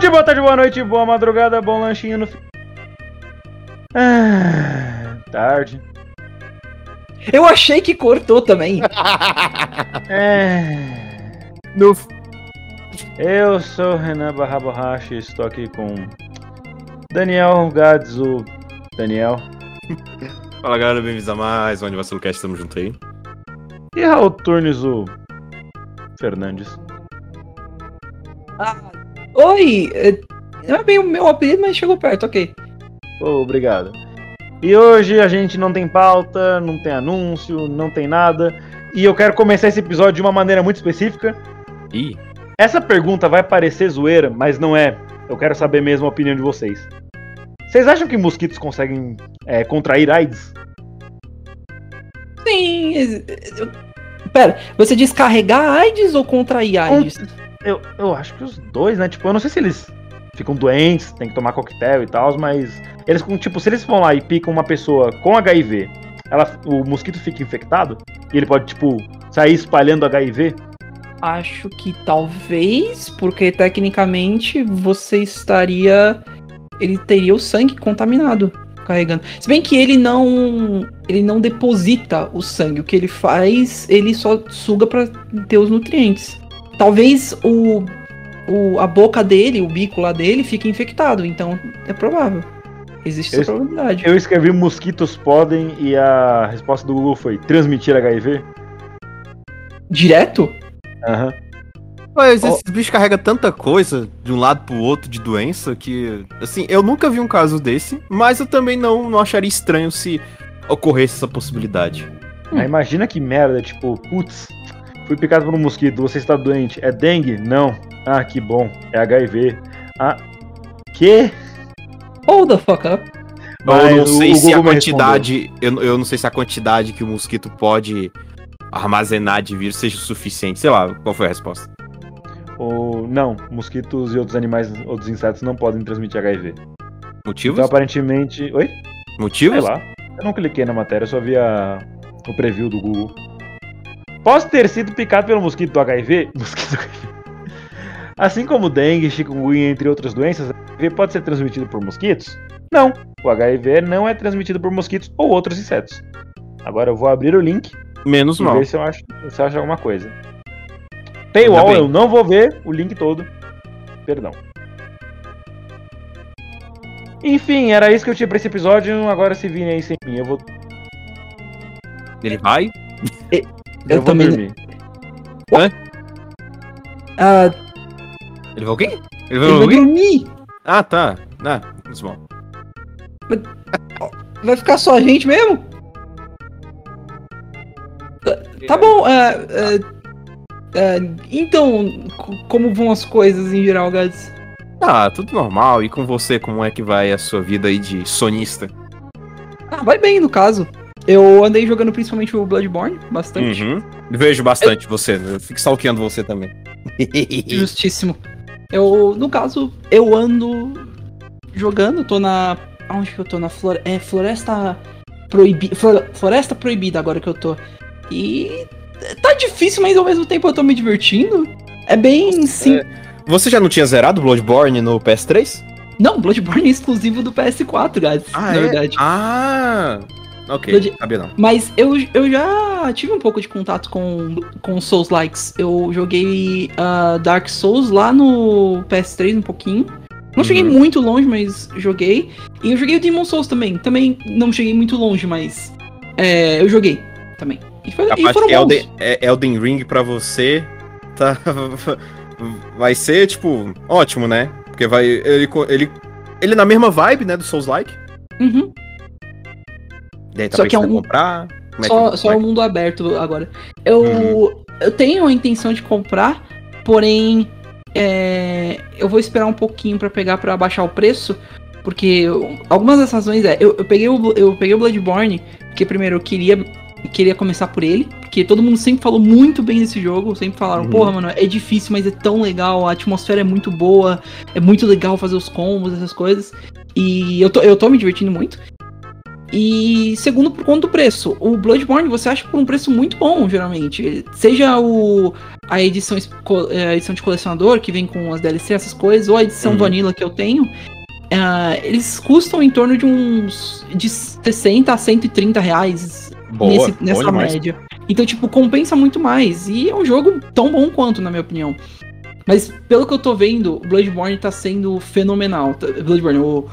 dia, boa tarde, boa noite, boa madrugada, bom lanchinho no. fi- Ah, tarde. Eu achei que cortou também. É, No... eu sou Renan Barra Borracha e estou aqui com Daniel Gades, o Daniel. Fala galera, bem-vindos a mais um Cast, tamo junto aí. E Raul Turnes, o Fernandes. Ah, oi! é, Não é bem o meu apelido, mas chegou perto, ok. Pô, obrigado. E hoje a gente não tem pauta, não tem anúncio, não tem nada. E eu quero começar esse episódio de uma maneira muito específica. Ih, Essa pergunta vai parecer zoeira, mas não é. Eu quero saber mesmo a opinião de vocês. Vocês acham que mosquitos conseguem é, contrair AIDS? Sim. Pera, você diz carregar AIDS ou contrair AIDS? Eu, eu acho que os dois, né? Tipo, eu não sei se eles ficam doentes, tem que tomar coquetel e tal, mas eles, tipo, se eles vão lá e picam uma pessoa com HIV, ela, o mosquito fica infectado e ele pode, tipo, sair espalhando HIV. Acho que talvez, porque tecnicamente você estaria. Ele teria o sangue contaminado carregando. Se bem que ele não. Ele não deposita o sangue. O que ele faz, ele só suga pra ter os nutrientes. Talvez o, o. a boca dele, o bico lá dele, fique infectado. Então é provável. Existe essa Eu- probabilidade. Eu escrevi mosquitos podem e a resposta do Google foi transmitir HIV. Direto? Aham. mas Ó. esse bicho carrega tanta coisa de um lado pro outro de doença que, assim, eu nunca vi um caso desse, mas eu também não, não acharia estranho se ocorresse essa possibilidade. Aí imagina que merda, tipo, putz, fui picado por um mosquito, você está doente. É dengue? Não. Ah, que bom. É HIV. Ah. Que? Hold the fuck up. Mas eu não sei o se a Google quantidade, eu, eu não sei se a quantidade que o mosquito pode armazenar de vírus seja o suficiente. Sei lá, qual foi a resposta? Ou não, mosquitos e outros animais, outros insetos não podem transmitir HIV. Motivos? Então aparentemente. Oi? Sei Motivos? lá. Eu não cliquei na matéria, eu só vi a... o preview do Google. Posso ter sido picado pelo mosquito do HIV? Mosquito do HIV. Assim como dengue, chikungunya, entre outras doenças, o HIV pode ser transmitido por mosquitos? Não. O HIV não é transmitido por mosquitos ou outros insetos. Agora eu vou abrir o link Menos e mal. ver se eu acho, se eu acho alguma coisa. Paywall, eu não vou ver o link todo. Perdão. Enfim, era isso que eu tinha pra esse episódio. Agora se virem aí sem mim, eu vou, Ele vai? Eu Eu vou também- dormir. Ah, Ele vai o quê? Ele vai ele vai dormir. Ah, tá. Ah, menos mal. Vai ficar só a gente mesmo? Tá bom, é, é, é, então, como vão as coisas em geral, Gads? Ah, tudo normal. E com você, como é que vai a sua vida aí de sonista? Ah, vai bem, no caso. Eu andei jogando principalmente o Bloodborne, bastante. Uhum. Vejo bastante você, eu fico stalkeando você também. Justíssimo. Eu, no caso, eu ando jogando, tô na. Onde que eu tô? Na flor... é, Floresta Proibida. Floresta Proibida agora que eu tô. E. Tá difícil, mas ao mesmo tempo eu tô me divertindo. É bem sim. Você já não tinha zerado Bloodborne no PS3? Não, Bloodborne é exclusivo do PS4, guys. na verdade. Ah! Ok, Blood- sabia não. Mas eu, eu já tive um pouco de contato com, com Souls Likes. Eu joguei ah, Dark Souls lá no PS3 um pouquinho. Não cheguei Uhum. muito longe, mas joguei. E eu joguei o Demon Souls também. Também não cheguei muito longe, mas é, eu joguei também. E, foi, e Capaz foram que. Elden, é- Elden Ring pra você tá, vai ser, tipo, ótimo, né? Porque vai. Ele, ele, ele na mesma vibe, né? Do Souls-like. Uhum. Daí tá Só que é um- comprar. Como é Só, que, só o mundo aberto agora. Eu, Uhum. eu tenho a intenção de comprar, porém é, eu vou esperar um pouquinho pra pegar pra baixar o preço, porque eu- algumas das razões é, eu, eu peguei o eu peguei o Bloodborne, porque primeiro eu queria queria começar por ele, porque todo mundo sempre falou muito bem desse jogo, sempre falaram, Uhum. porra, mano, é difícil, mas é tão legal, a atmosfera é muito boa, é muito legal fazer os combos, essas coisas. E eu tô, eu tô me divertindo muito. E segundo, por conta do preço. O Bloodborne você acha por um preço muito bom, geralmente. Seja o a edição, eh, a edição de colecionador, que vem com as DLC, essas coisas, ou a edição Uhum. Vanilla que eu tenho. ah, eles custam em torno de uns de 60 a 130 reais Boa, nesse- nessa média. Então, tipo, compensa muito mais. E é um jogo tão bom quanto, na minha opinião. Mas pelo que eu tô vendo, o Bloodborne tá sendo fenomenal. Bloodborne, o,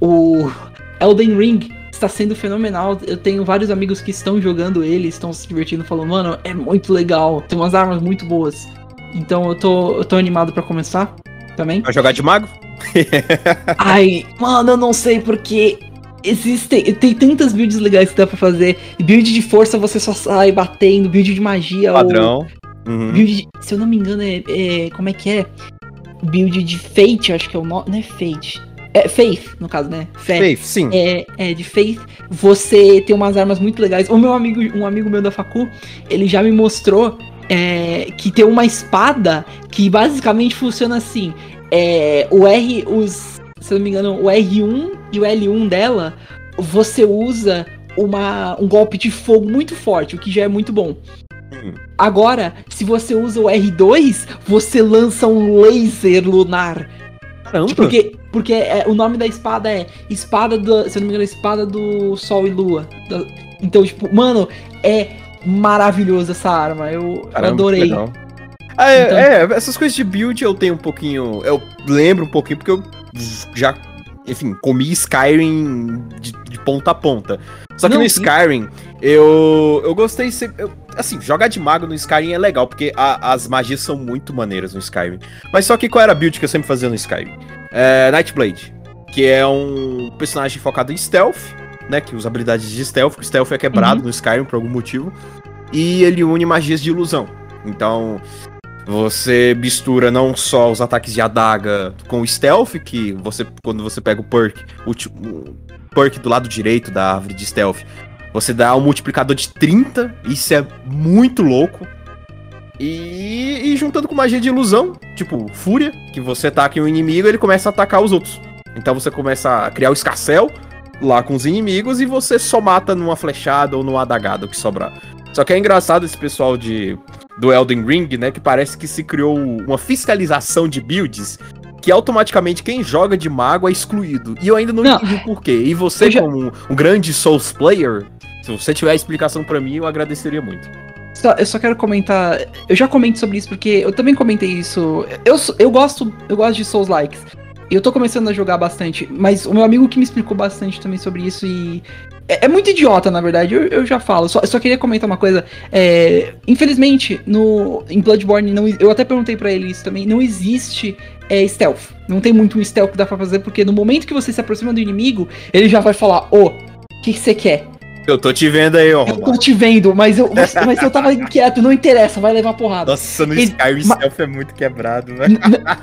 o Elden Ring está sendo fenomenal. Eu tenho vários amigos que estão jogando ele, estão se divertindo, falando, mano, é muito legal, tem umas armas muito boas. Então eu tô, eu tô animado pra começar também. Vai jogar de mago? Ai, mano, eu não sei porque existem. Tem tantas builds legais que dá pra fazer. Build de força você só sai batendo, build de magia. ou- Padrão. Uhum. Build, se eu não me engano, é, é- Como é que é? Build de Fate, acho que é o nome. Não é Fate. É Faith, no caso, né? Fé. Faith, sim. É, é, de Faith, você tem umas armas muito legais. O meu amigo, um amigo meu da Facu, ele já me mostrou é, que tem uma espada que basicamente funciona assim. É, o R, os, se eu não me engano, o R1 e o L1 dela, você usa uma, um golpe de fogo muito forte, o que já é muito bom. Hum. Agora, se você usa o R2, você lança um laser lunar. Caramba. Porque, porque é, o nome da espada é Espada do. Se eu não me engano, é Espada do Sol e Lua. Então, tipo, mano, é maravilhoso essa arma. Eu, Caramba, adorei. legal. Ah, é, Então- é, essas coisas de build eu tenho um pouquinho. Eu lembro um pouquinho porque eu já, enfim, comi Skyrim de, de ponta a ponta. Só que Não, no. Skyrim, eu, eu gostei. se- eu- assim, jogar de mago no Skyrim é legal, porque a- as magias são muito maneiras no Skyrim. Mas só que qual era a build que eu sempre fazia no Skyrim? É, Nightblade, que é um personagem focado em stealth, né? Que usa habilidades de stealth, que o stealth é quebrado no Skyrim por algum motivo. E ele une magias de ilusão. Então, você mistura não só os ataques de adaga com o stealth, que você, quando você pega o perk, o, o perk do lado direito da árvore de stealth, você dá um multiplicador de 30, isso é muito louco. E, e juntando com magia de ilusão, tipo fúria, que você ataca um inimigo ele começa a atacar os outros. Então você começa a criar o escarcel lá com os inimigos e você só mata numa flechada ou numa adagada, o que sobrar. Só que é engraçado esse pessoal de do Elden Ring, né, que parece que se criou uma fiscalização de builds que automaticamente quem joga de mago é excluído. E eu ainda não, Não. entendi o porquê. E você já- como um, um grande Souls player, se você tiver a explicação pra mim, eu agradeceria muito. Eu só quero comentar. Eu já comento sobre isso porque eu também comentei isso. Eu, eu gosto, eu gosto de Souls likes. Eu tô começando a jogar bastante, mas o meu amigo que me explicou bastante também sobre isso e. É, é muito idiota, na verdade, eu, eu já falo. Só, só queria comentar uma coisa. É, infelizmente, no, em Bloodborne, não, eu até perguntei pra ele isso também, não existe é, stealth. Não tem muito um stealth que dá pra fazer, porque no momento que você se aproxima do inimigo, ele já vai falar: Ô, o que que você quer? Eu tô te vendo aí, ó. Eu tô te vendo, mas eu, mas, mas eu tava quieto, não interessa, vai levar porrada. Nossa, no Ele- Skyrim ma- Stealth é muito quebrado, né?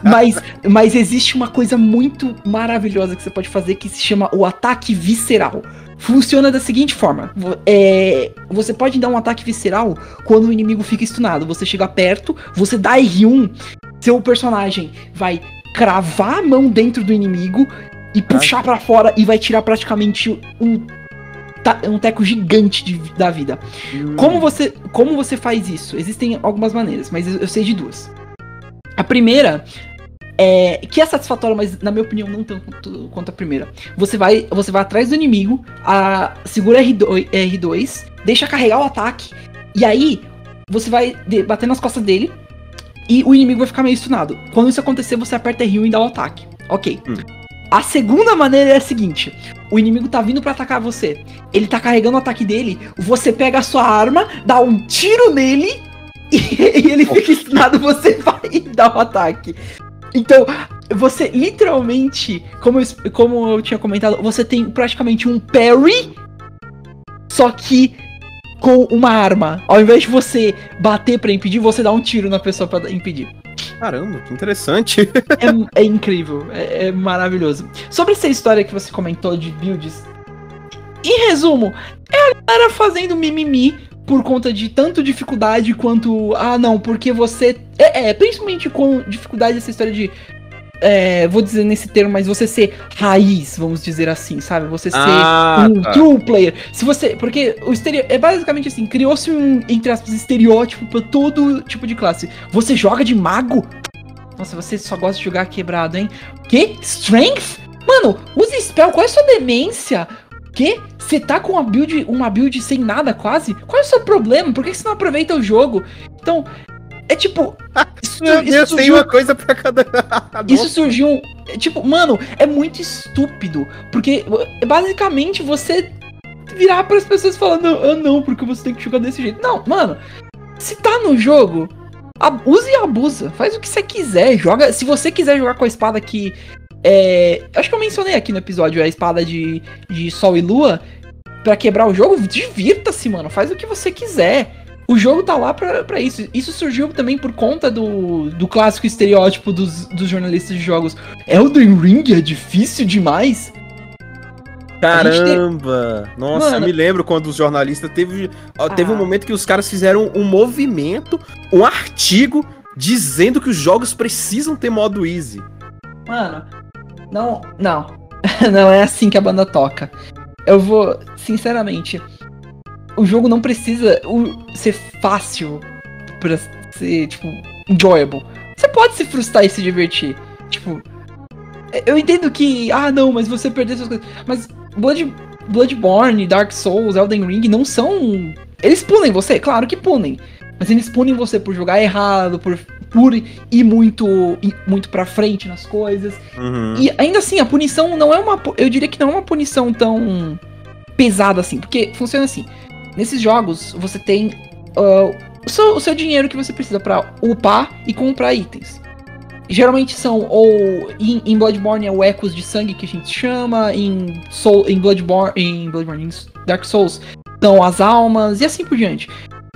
Mas, mas existe uma coisa muito maravilhosa que você pode fazer que se chama o ataque visceral. Funciona da seguinte forma: é, você pode dar um ataque visceral quando o inimigo fica stunado. Você chega perto, você dá R1, seu personagem vai cravar a mão dentro do inimigo e puxar pra fora e vai tirar praticamente um, um teco gigante de- da vida. Como você, como você faz isso? Existem algumas maneiras, mas eu eu sei de duas. A primeira é que é satisfatória, mas na minha opinião não tanto quanto- quanto a primeira. Você vai, você vai atrás do inimigo, a, segura R2, R2, deixa carregar o ataque e aí você vai de- bater nas costas dele e o inimigo vai ficar meio stunado. Quando isso acontecer, você aperta R1 e dá o ataque. Ok. Hum. A segunda maneira é a seguinte: o inimigo tá vindo pra atacar você. Ele tá carregando o ataque dele, você pega a sua arma, dá um tiro nele e, e ele fica stunado, você vai dá o ataque. Então, você literalmente, como eu, como eu tinha comentado, você tem praticamente um parry, só que com uma arma. Ao invés de você bater pra impedir, você dá um tiro na pessoa pra impedir. Caramba, que interessante. É, é incrível, é, é maravilhoso. Sobre essa história que você comentou de builds, em resumo, é a galera fazendo mimimi por conta de tanto dificuldade quanto. Ah, não, porque você. É, é principalmente com dificuldade essa história de. É, vou dizer nesse termo, mas você ser raiz, vamos dizer assim, sabe? Você ser Ah, um tá. true player. Se você. Porque o estereo, é basicamente assim, criou-se um, entre aspas, estereótipo pra todo tipo de classe. Você joga de mago? Nossa, você só gosta de jogar quebrado, hein? Que? Strength? Mano, use spell, qual é a sua demência? Que? Você tá com uma build, uma build sem nada quase? Qual é o seu problema? Por que você não aproveita o jogo? Então, é tipo. Isso, Meu Deus, tem surgiu- uma coisa pra cada. isso surgiu. é, Tipo, mano, é muito estúpido. Porque é, basicamente você virar pras pessoas falando, ah não, porque você tem que jogar desse jeito. Não, mano, se tá no jogo, a- use e abusa. Faz o que você quiser. Joga. Se você quiser jogar com a espada que. É, acho que eu mencionei aqui no episódio a espada de, de Sol e Lua. Pra quebrar o jogo, divirta-se, mano. Faz o que você quiser. O jogo tá lá pra, pra isso. Isso surgiu também por conta do, do clássico estereótipo dos, dos jornalistas de jogos. Elden Ring é difícil demais. Caramba! Nossa, Mano. eu me lembro quando os jornalistas teve, teve um Ah. momento que os caras fizeram um movimento, um artigo dizendo que os jogos precisam ter modo easy. Mano, não, não. não é assim que a banda toca. Eu vou, sinceramente, o jogo não precisa ser fácil pra ser, tipo, enjoyable. Você pode se frustrar e se divertir. Tipo, eu entendo que, ah, não, mas você perdeu suas coisas. Mas Blood, Bloodborne, Dark Souls, Elden Ring não são. Eles punem você? Claro que punem. Mas eles punem você por jogar errado, por, por ir muito, ir muito pra frente nas coisas. Uhum. E ainda assim, a punição não é uma. Eu diria que não é uma punição tão pesada assim. Porque funciona assim. Nesses jogos, você tem ah, o, seu, o seu dinheiro que você precisa pra upar e comprar itens. Geralmente são, ou em, em Bloodborne é o Ecos de Sangue que a gente chama, em, Soul, em Bloodborne, em Bloodborne, em Dark Souls, são as almas e assim por diante.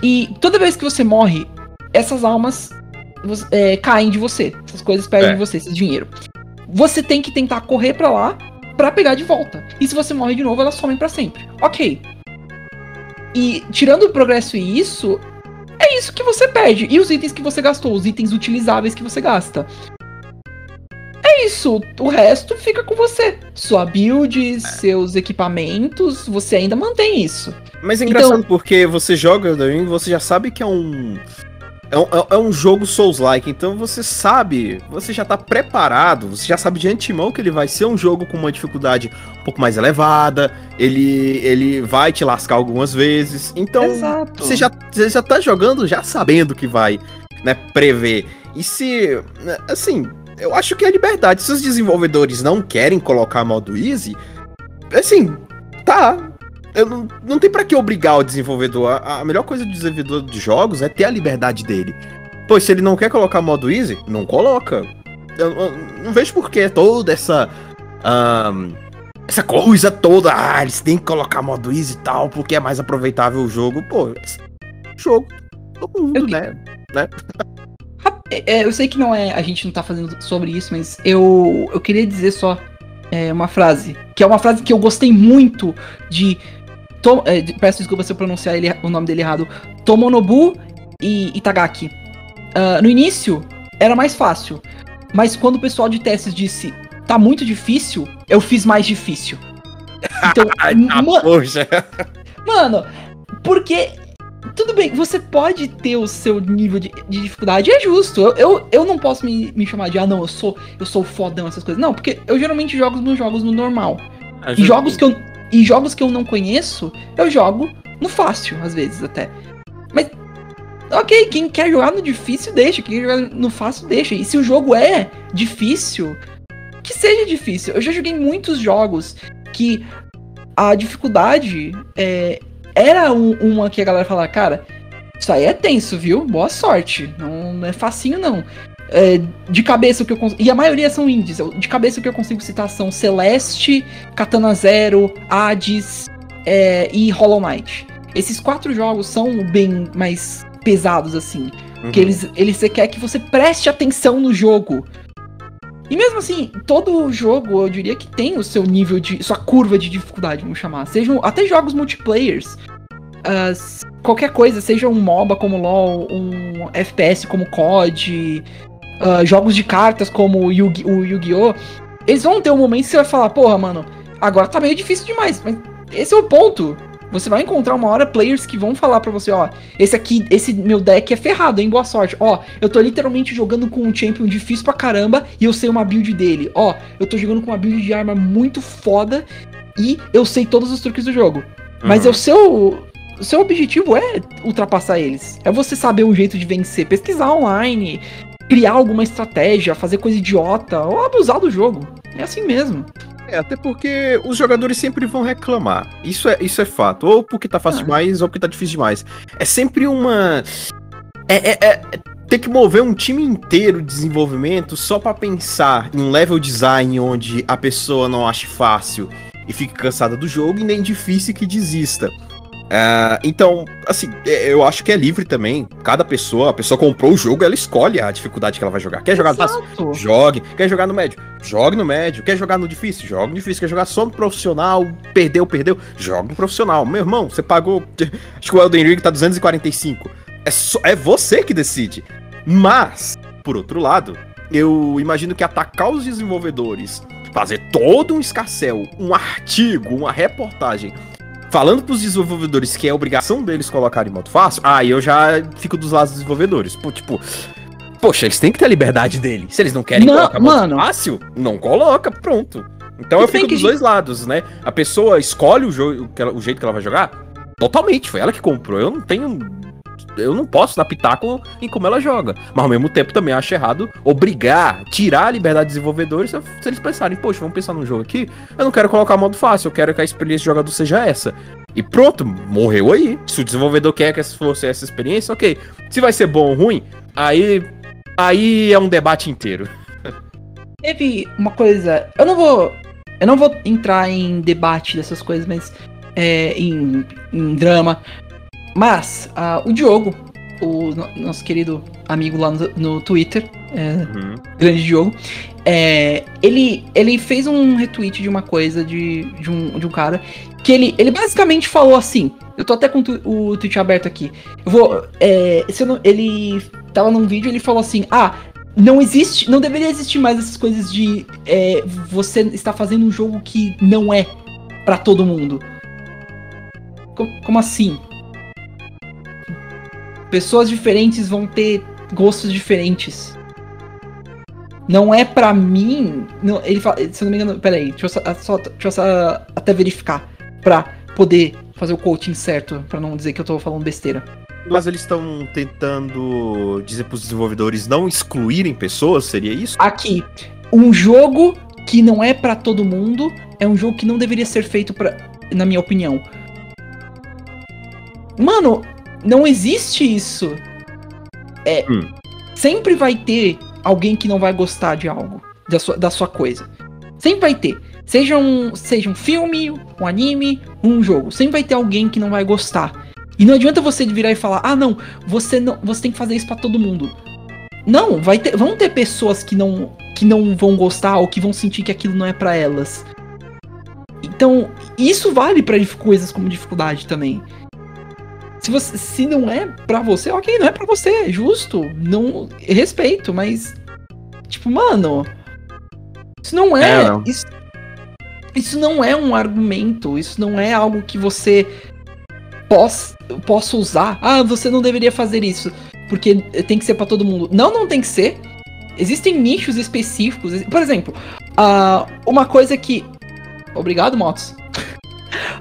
E toda vez que você morre, essas almas é, caem de você. Essas coisas perdem É. de você, esse dinheiro. Você tem que tentar correr pra lá pra pegar de volta. E se você morre de novo, elas somem pra sempre. Ok. E tirando o progresso e isso, é isso que você perde. E os itens que você gastou, os itens utilizáveis que você gasta. É isso. O resto fica com você. Sua build, seus equipamentos, você ainda mantém isso. Mas é Então- engraçado porque você joga você já sabe que é um. É um, é- é um jogo Souls-like, então você sabe, você já tá preparado, você já sabe de antemão que ele vai ser um jogo com uma dificuldade um pouco mais elevada, ele, ele vai te lascar algumas vezes, então Exato. você já, você já tá jogando já sabendo que vai, né, prever. E se, né, assim, eu acho que é liberdade. Se os desenvolvedores não querem colocar modo easy, assim, tá. Eu não, não tem pra que obrigar o desenvolvedor. A, a melhor coisa do desenvolvedor de jogos é ter a liberdade dele. Pois se ele não quer colocar modo easy, não coloca. Eu, eu não vejo por que toda essa. ahn, essa coisa toda. Ah, eles têm que colocar modo easy e tal, porque é mais aproveitável o jogo. Pô, jogo. Todo mundo, Eu- né? É, eu sei que não é, a gente não tá fazendo sobre isso, mas eu, eu queria dizer só é, uma frase, que é uma frase que eu gostei muito de. To, é, peço desculpa se eu pronunciar ele- o nome dele errado. Tomonobu e Itagaki. Ah, no início, era mais fácil. Mas quando o pessoal de testes disse tá muito difícil, eu fiz mais difícil. Então, Ai, tá, ma- poxa. Mano, porque. Tudo bem, você pode ter o seu nível de, de dificuldade, é justo. Eu, eu, eu não posso me, me chamar de, ah, não, eu sou, eu sou fodão, essas coisas. Não, porque eu geralmente jogo os meus jogos no normal. E jogos que eu, e jogos que eu não conheço, eu jogo no fácil, às vezes até. Mas, ok, quem quer jogar no difícil, deixa. Quem quer jogar no fácil, deixa. E se o jogo é difícil, que seja difícil. Eu já joguei muitos jogos que a dificuldade é, era um- uma que a galera falava, cara, isso aí é tenso, viu? Boa sorte. Não é facinho, não. É, de cabeça o que eu consigo. E a maioria são indies. De cabeça o que eu consigo citar são Celeste, Katana Zero, Hades é, e Hollow Knight. Esses quatro jogos são bem mais pesados assim. Porque Uhum. eles, eles quer que você preste atenção no jogo. E mesmo assim, todo jogo eu diria que tem o seu nível de. sua curva de dificuldade, vamos chamar. Sejam até jogos multiplayers. S- qualquer coisa, seja um MOBA como LOL, um FPS como COD, ah, jogos de cartas como o Yu- o Yu-Gi-Oh! Eles vão ter um momento que você vai falar, porra, mano, agora tá meio difícil demais. Mas esse é o ponto. Você vai encontrar uma hora players que vão falar pra você, ó, esse aqui, esse meu deck é ferrado, hein? Boa sorte. Ó, eu tô literalmente jogando com um champion difícil pra caramba e eu sei uma build dele. Ó, eu tô jogando com uma build de arma muito foda e eu sei todos os truques do jogo. Mas Uhum. é o seu. O seu objetivo é ultrapassar eles. É você saber um jeito de vencer, pesquisar online, criar alguma estratégia, fazer coisa idiota ou abusar do jogo. É assim mesmo. É, até porque os jogadores sempre vão reclamar. Isso é, isso é fato. Ou porque tá fácil Ah. demais, ou porque tá difícil demais. É sempre uma. É, é, é- ter que mover um time inteiro de desenvolvimento só pra pensar em um level design onde a pessoa não ache fácil e fique cansada do jogo e nem difícil que desista. Ah, então, assim, é, eu acho que é livre também. Cada pessoa, a pessoa comprou o jogo, ela escolhe a dificuldade que ela vai jogar. Quer jogar fácil? Exato. Jogue. Quer jogar no médio? Jogue no médio. Quer jogar no difícil? Jogue no difícil. Quer jogar só no profissional? Perdeu, perdeu? Jogue no profissional. Meu irmão, você pagou. Acho que o Elden Ring tá 245. É, só, é você que decide. Mas, por outro lado, eu imagino que atacar os desenvolvedores, fazer todo um escarcel, um artigo, uma reportagem. Falando pros desenvolvedores que é obrigação deles colocarem modo fácil, aí eu já fico dos lados dos desenvolvedores. Pô, tipo, Poxa, eles têm que ter a liberdade deles. Se eles não querem Não, colocar modo mano. fácil, não coloca, pronto. Então E eu fico dos dois lados, né? A pessoa escolhe o, jogo, o jeito que ela vai jogar totalmente, foi ela que comprou. Eu não tenho. Eu não posso dar pitaco em como ela joga. Mas ao mesmo tempo também acho errado obrigar, tirar a liberdade dos desenvolvedores se, eles pensarem, poxa, vamos pensar num jogo aqui. Eu não quero colocar modo fácil, eu quero que a experiência do jogador seja essa. E pronto, morreu aí. Se o desenvolvedor quer que fosse essa experiência, ok. Se vai ser bom ou ruim, aí. Aí é um debate inteiro. Teve uma coisa. Eu não vou. Eu não vou entrar em debate dessas coisas, mas. É, em, em drama. Mas, ah, o Diogo, o no- nosso querido amigo lá no, no Twitter, é, grande Diogo, é, ele, ele fez um retweet de uma coisa de, de, um, de um cara que ele, ele basicamente falou assim. Eu tô até com o tweet aberto aqui. Eu vou. É, se eu não- ele tava num vídeo ele falou assim: Ah, não existe. Não deveria existir mais essas coisas de é, você está fazendo um jogo que não é pra todo mundo. Co- como assim? Pessoas diferentes vão ter gostos diferentes. Não é pra mim. Não, ele fala, se eu não me engano. Peraí, deixa eu, só, deixa eu só até verificar. Pra poder fazer o coaching certo. Pra não dizer que eu tô falando besteira. Mas eles estão tentando dizer pros desenvolvedores não excluírem pessoas, seria isso? Aqui, um jogo que não é pra todo mundo é um jogo que não deveria ser feito para, na minha opinião. Mano, não existe isso. É, Hum. sempre vai ter alguém que não vai gostar de algo, da sua, da sua coisa. Sempre vai ter. Seja um, seja um filme, um anime, um jogo. Sempre vai ter alguém que não vai gostar. E não adianta você virar e falar: "Ah, não, você não, você tem que fazer isso pra todo mundo". Não, vai ter, vão ter pessoas que não que não vão gostar ou que vão sentir que aquilo não é pra elas. Então, isso vale pra dif- coisas como dificuldade também. Se você se não é pra você, OK, não é pra você, é justo, não respeito, mas tipo, mano, isso não é, É, não. Isso, isso não é um argumento, isso não é algo que você possa, possa usar. Ah, você não deveria fazer isso, porque tem que ser pra todo mundo. Não, não tem que ser. Existem nichos específicos. Por exemplo, ah, uma coisa que. Obrigado, Motos.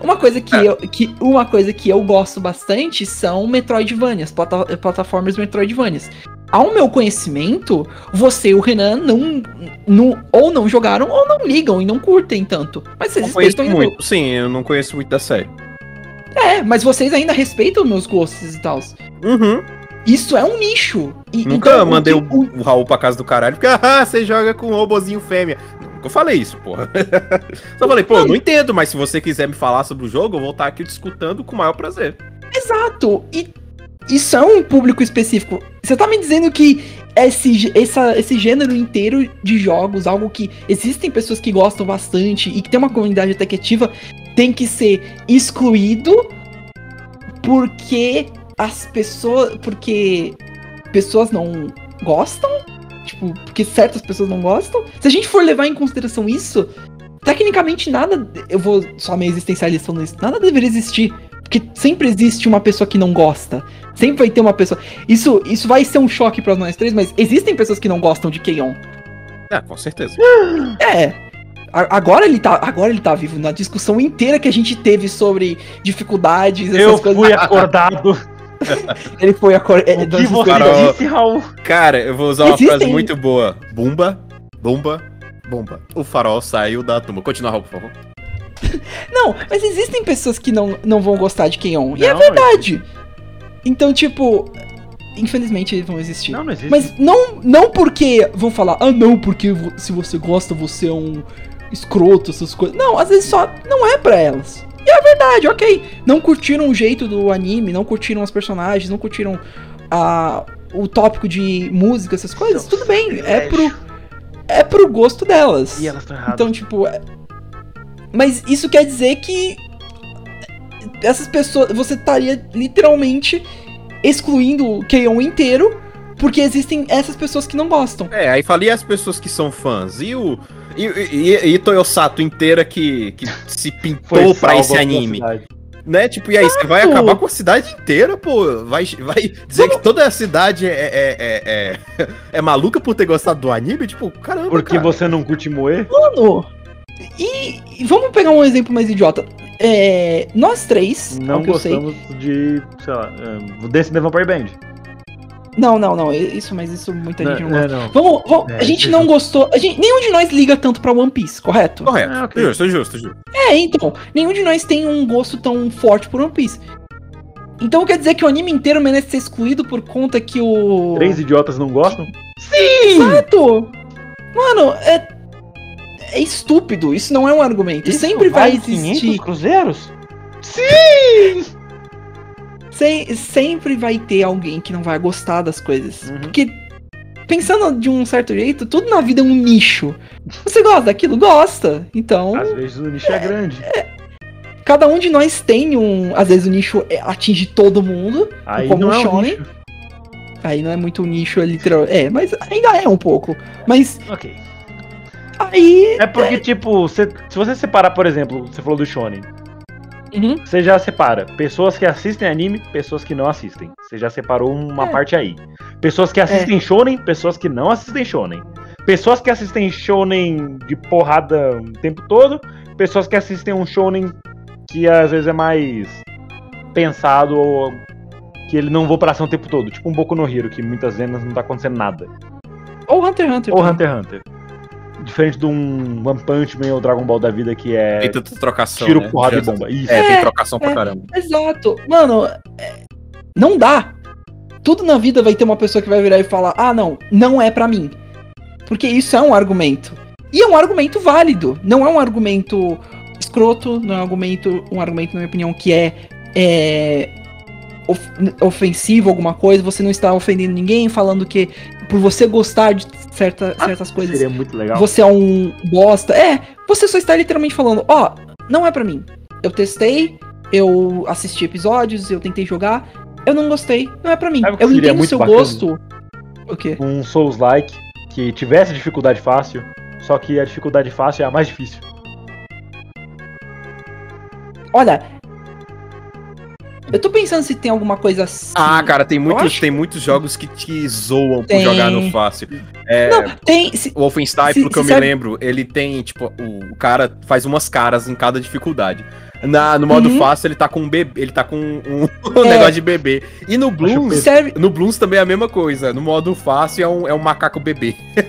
Uma coisa que, eu, que uma coisa que eu gosto bastante são Metroidvanias, plata plataformas Metroidvanias. Ao meu conhecimento, você e o Renan não, não ou não jogaram ou não ligam e não curtem tanto. Mas vocês Não conheço respeitam ainda- muito. Sim, eu não conheço muito da série. É, mas vocês ainda respeitam meus gostos e tal. Uhum. Isso é um nicho. E, Nunca então, mandei o, o, o Raul pra casa do caralho, porque ah, você joga com um robozinho fêmea. Nunca falei isso, porra. Só falei, pô, eu não entendo, mas se você quiser me falar sobre o jogo, eu vou estar aqui discutando com o maior prazer. Exato. E isso é um público específico. Você tá me dizendo que esse, essa, esse gênero inteiro de jogos, algo que existem pessoas que gostam bastante e que tem uma comunidade até que ativa, tem que ser excluído porque as pessoas. Porque pessoas não gostam? Tipo, porque certas pessoas não gostam? Se a gente for levar em consideração isso, tecnicamente nada. Eu vou só meio existencialista falando isso. Nada deveria existir. Porque sempre existe uma pessoa que não gosta. Sempre vai ter uma pessoa. Isso, isso vai ser um choque pra nós três, mas existem pessoas que não gostam de Keion. É, com certeza. É. Agora ele, tá, agora ele tá vivo na discussão inteira que a gente teve sobre dificuldades, essas Eu coisas. fui acordado Ele foi acordado. É, do das que você Farol. disse, Raul. Cara, eu vou usar uma Existem- frase muito boa. Bumba, bomba, bomba. O farol saiu da turma. Continua, Raul, por favor. Não, mas existem pessoas que não, não vão gostar de Keion. E é verdade. Então, tipo. Infelizmente eles vão existir. Não, não existe. Mas não, não porque vão falar, ah não, porque se você gosta, você é um escroto, essas coisas. Não, às vezes só não é pra elas. E é verdade, ok. Não curtiram o jeito do anime, não curtiram os personagens, não curtiram a, o tópico de música, essas coisas. Tudo bem, é pro, é pro gosto delas. E elas estão erradas. Então, tipo. é- Mas isso quer dizer que. Essas pessoas. Você estaria literalmente excluindo o Keion inteiro. Porque existem essas pessoas que não gostam. É, aí falei as pessoas que são fãs. E o. E, e, e, Toyosato inteira que, que se pintou pra esse anime. Né? Tipo, e aí, você vai acabar com a cidade inteira, pô. Vai, vai dizer que toda a cidade é, é, é, é, é maluca por ter gostado do anime? Tipo, caramba. Porque cara. você não curte moer? Mano, e, e vamos pegar um exemplo mais idiota. É, nós três, Não sei. gostamos de, sei lá, um, desse The Vampire Band. Não, não, não. Isso, mas isso muita gente não é, gosta. não. Vamos, vamos- É, a gente isso não é gostou. A gente, nenhum de nós liga tanto pra One Piece, correto? Correto. É, ok. Justo, justo, justo. É, então. Nenhum de nós tem um gosto tão forte por One Piece. Então quer dizer que o anime inteiro merece ser excluído por conta que o. Três idiotas não gostam? Exato! Mano, é. É estúpido. Isso não é um argumento. Sempre vai existir. cruzeiros? Se- sempre vai ter alguém que não vai gostar das coisas. Uhum. Porque, pensando de um certo jeito, tudo na vida é um nicho. Você gosta daquilo? Gosta. Então, Às vezes o nicho é grande. cada um de nós tem um. Às vezes o nicho é- atinge todo mundo. Aí como não um é um nicho. Aí não é muito um nicho, é literal. É, mas ainda é um pouco. Mas Ok. aí. É porque, tipo, cê- se você separar, por exemplo, você falou do Shonen. Uhum. Você já separa pessoas que assistem anime, pessoas que não assistem. Você já separou uma É. parte aí. Pessoas que assistem shonen, pessoas que não assistem shonen. Pessoas que assistem shonen de porrada o tempo todo, pessoas que assistem um shonen que às vezes é mais pensado ou que ele não vou pra ação o tempo todo, tipo um Boku no Hero, que muitas vezes não tá acontecendo nada. Ou Hunter x Hunter. Ou Hunter x Hunter. Diferente de um One Punch Man ou Dragon Ball da vida que é Tem tanta trocação. tiro, né? porrada e bomba. Isso. É, tem É, trocação pra é. caramba. Exato. Mano, é, não dá. Tudo na vida vai ter uma pessoa que vai virar e falar: ah, não, não é pra mim. Porque isso é um argumento. E é um argumento válido. Não é um argumento escroto, não é um argumento, um argumento, na minha opinião, que é, é ofensivo, alguma coisa. Você não está ofendendo ninguém, falando que por você gostar de certa, certas coisas Seria muito legal. você é um bosta. É, você só está literalmente falando, ó, não é pra mim. Eu testei, eu assisti episódios, eu tentei jogar, eu não gostei, não é pra mim. Eu entendo o seu bacana? gosto. O quê? um Souls-like que tivesse dificuldade fácil, só que a dificuldade fácil é a mais difícil. Olha, eu tô pensando se tem alguma coisa assim. Ah, cara, tem muitos, tem muitos jogos que te zoam por Tem. jogar no fácil. É, Não, tem. se- O Wolfenstein, Se- pelo que eu me sabe- lembro, ele tem, tipo, o, o cara faz umas caras em cada dificuldade. Na, no modo Uhum. fácil, ele tá com um bebê, ele tá com um, um É. negócio de bebê. E no Bloons, serve, no Bloons também é a mesma coisa. No modo fácil é um, é um macaco bebê.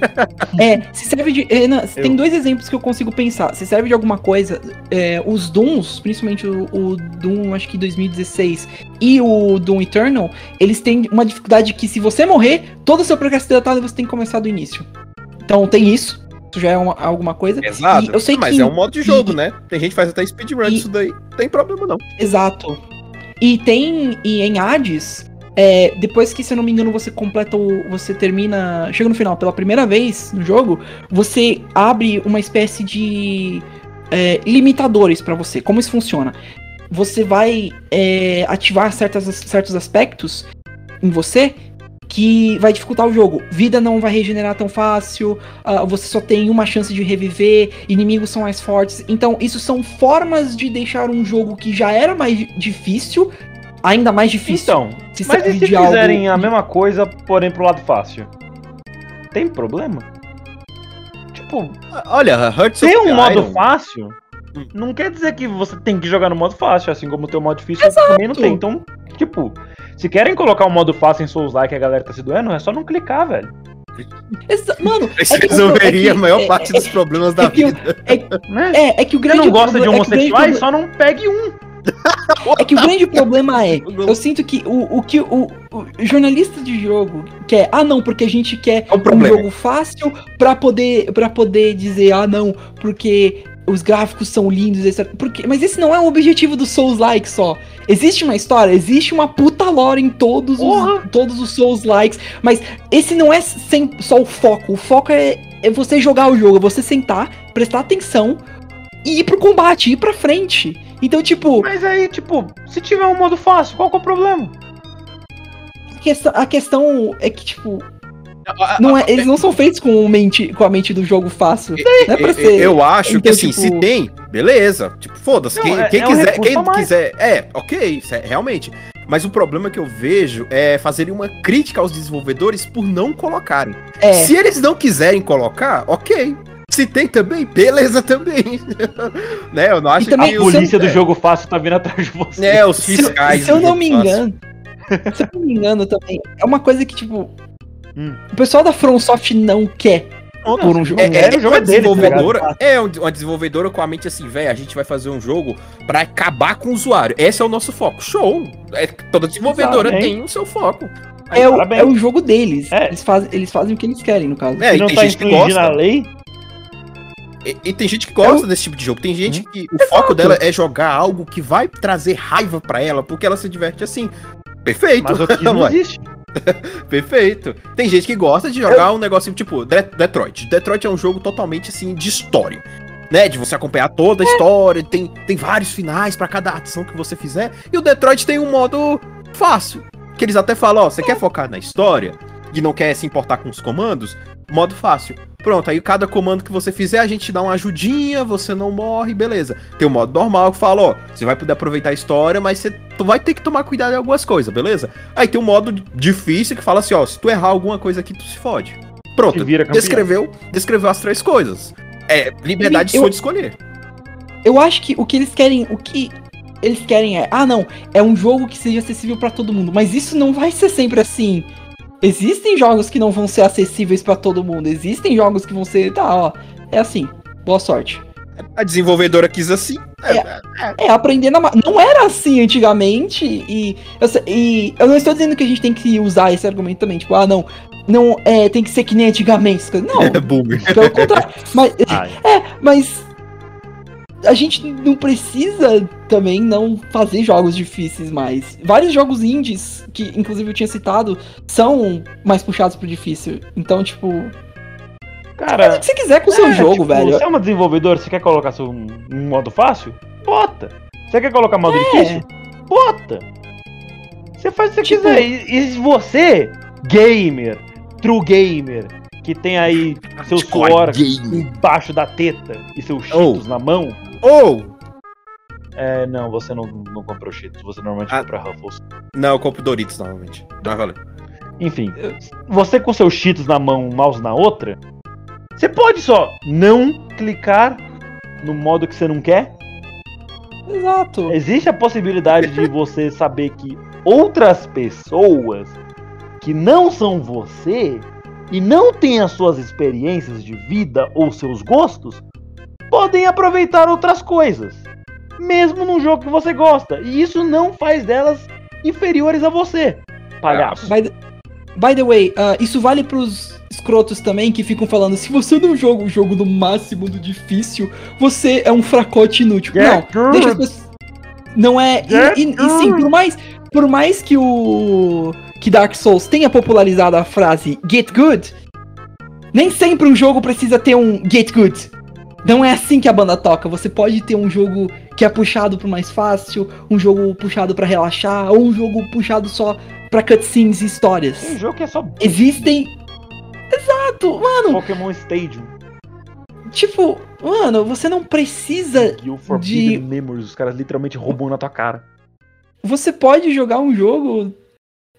É, se serve de. é, não, Eu- Tem dois exemplos que eu consigo pensar. Se serve de alguma coisa, é, os Dooms, principalmente o, o Doom, acho que 2016, e o Doom Eternal, eles têm uma dificuldade que se você morrer, todo o seu progresso deletado você tem que começar do início. Então tem isso. Isso já é uma- alguma coisa. Exato. Eu sei Mas que- é um modo de jogo, e- né? Tem gente que faz até speedrun e- disso daí. Não tem problema, não. Exato. E tem. E em Hades, é, depois que, se eu não me engano, você completa o. Você termina. Chega no final pela primeira vez no jogo, você abre uma espécie de é, limitadores pra você. Como isso funciona? Você vai é, ativar certas, certos aspectos em você que vai dificultar o jogo. Vida não vai regenerar tão fácil, ah, você só tem uma chance de reviver, inimigos são mais fortes. Então, isso são formas de deixar um jogo que já era mais difícil, ainda mais difícil. Então, Se mas e se de algo- fizerem a mesma coisa, porém pro lado fácil? Tem problema? Tipo, Olha, Hearts ter of um modo Iron- fácil Hum. não quer dizer que você tem que jogar no modo fácil, assim como ter o modo difícil também não tem. Então, tipo, se querem colocar um modo fácil em Souls Like que a galera tá se doendo, é só não clicar, velho. Mano, Isso é resolveria é que- a maior é- parte dos problemas da é que o- vida. Né? É, é que o Se grande não gosta de é o homossexuais, só não pegue um. É que o grande problema é, eu sinto que o, o que o, o jornalista de jogo quer, ah não, porque a gente quer É o um jogo fácil pra poder para poder dizer, ah não, porque os gráficos são lindos, etc. Porque, mas esse não é o objetivo do Souls Like só. Existe uma história, existe uma puta lore em todos Porra! os, todos os Souls Likes, mas esse não é sem, só o foco. O foco é, é você jogar o jogo, é você sentar, prestar atenção e ir pro combate, ir pra frente. Então, tipo, Mas aí, tipo, se tiver um modo fácil, qual que é o problema? A questão, a questão é que, tipo, não é- eles não são feitos com, mente, com a mente do jogo fácil. Não é pra Eu- ser. Eu acho que Então, assim, tipo- se tem, beleza. Tipo, foda-se. Quem, é- quem é um quiser, recurso quem a quiser. É, ok, é, realmente. Mas o problema que eu vejo é fazerem uma crítica aos desenvolvedores por não colocarem. É, Se eles não quiserem colocar, ok. Se tem também, beleza também. né? Eu não acho também- A que os- polícia do é, jogo fácil tá vindo atrás de você. É, os se, eu- fiscais. se eu do não me engano. se eu não me engano também, é uma coisa que, tipo. Hum. O pessoal da FromSoft não quer por um jogo. É, É, é, o jogo uma é desenvolvedora, tá é um- uma desenvolvedora com a mente assim, velho, a gente vai fazer um jogo pra acabar com o usuário. Esse é o nosso foco. Show! É, toda desenvolvedora Exatamente. tem o seu foco. É o, é o jogo deles. É. Eles, fazem, eles fazem o que eles querem, no caso. É, e não tem tá gente que a gosta. lei, E, e tem gente que gosta desse tipo de jogo. Tem gente que o foco dela é jogar algo que vai trazer raiva pra ela, porque ela se diverte assim. Perfeito. mas o que não existe. Perfeito. Tem gente que gosta de jogar um negocinho tipo De- Detroit. Detroit é um jogo totalmente assim de história. Né, de você acompanhar toda a história, tem, tem vários finais pra cada ação que você fizer. E o Detroit tem um modo fácil. Que eles até falam, ó, você quer focar na história e não quer se importar com os comandos? Modo fácil. Pronto, aí cada comando que você fizer, a gente dá uma ajudinha, você não morre, beleza. Tem o modo normal que fala, ó, você vai poder aproveitar a história, mas você vai ter que tomar cuidado em algumas coisas, beleza? Aí tem o modo difícil que fala assim, ó, se tu errar alguma coisa aqui, tu se fode. Pronto, descreveu, descreveu as três coisas. É, liberdade Eu- sua de escolher. Eu acho que o que eles querem. O que eles querem é. Ah, não. É um jogo que seja acessível pra todo mundo. Mas isso não vai ser sempre assim. Existem jogos que não vão ser acessíveis pra todo mundo. Existem jogos que vão ser. Tá, ó. É assim. Boa sorte. A desenvolvedora quis assim. É, aprender na. Não era assim antigamente. E eu, e eu não estou dizendo que a gente tem que usar esse argumento também. Tipo, ah, não. Não, é, tem que ser que nem antigamente. Não, É boomer. pelo contrário. Mas, Ai. mas a gente não precisa também não fazer jogos difíceis mais. Vários jogos indies, que inclusive eu tinha citado, são mais puxados pro difícil. Então, tipo, faz Cara, o que você quiser com o seu é, jogo, tipo, velho. Você é uma desenvolvedora, você quer colocar seu, um, um modo fácil? Bota. Você quer colocar modo É. difícil? Bota. Você faz o que você Tipo- quiser. E, e você, gamer, true gamer, que tem aí seu suor embaixo da teta e seus cheetos na mão. Ou, É, não, você não, não comprou cheetos, você normalmente Ah. compra Ruffles. não, eu compro Doritos normalmente. Vai valer. Enfim, você com seus cheetos na mão, mouse na outra, você pode só não clicar no modo que você não quer. Exato. Existe a possibilidade de você saber que outras pessoas que não são você e não têm as suas experiências de vida ou seus gostos podem aproveitar outras coisas, mesmo num jogo que você gosta. E isso não faz delas inferiores a você, palhaço. By the, by the way, ah, isso vale pros escrotos também que ficam falando: se você não joga o jogo no máximo do difícil, você é um fracote inútil. Get não, good. deixa as pessoas. Não é. E, e- e sim, por mais, por mais que o. que Dark Souls tenha popularizado a frase Get Good, nem sempre um jogo precisa ter um Get Good. Não é assim que a banda toca. Você pode ter um jogo que é puxado pro mais fácil, um jogo puxado pra relaxar, ou um jogo puxado só pra cutscenes e histórias. Tem jogo que é só Existem. Exato, mano. Pokémon Stadium. Tipo, mano, você não precisa. E o Forbidden Memories, os caras literalmente roubam na tua cara. Você pode jogar um jogo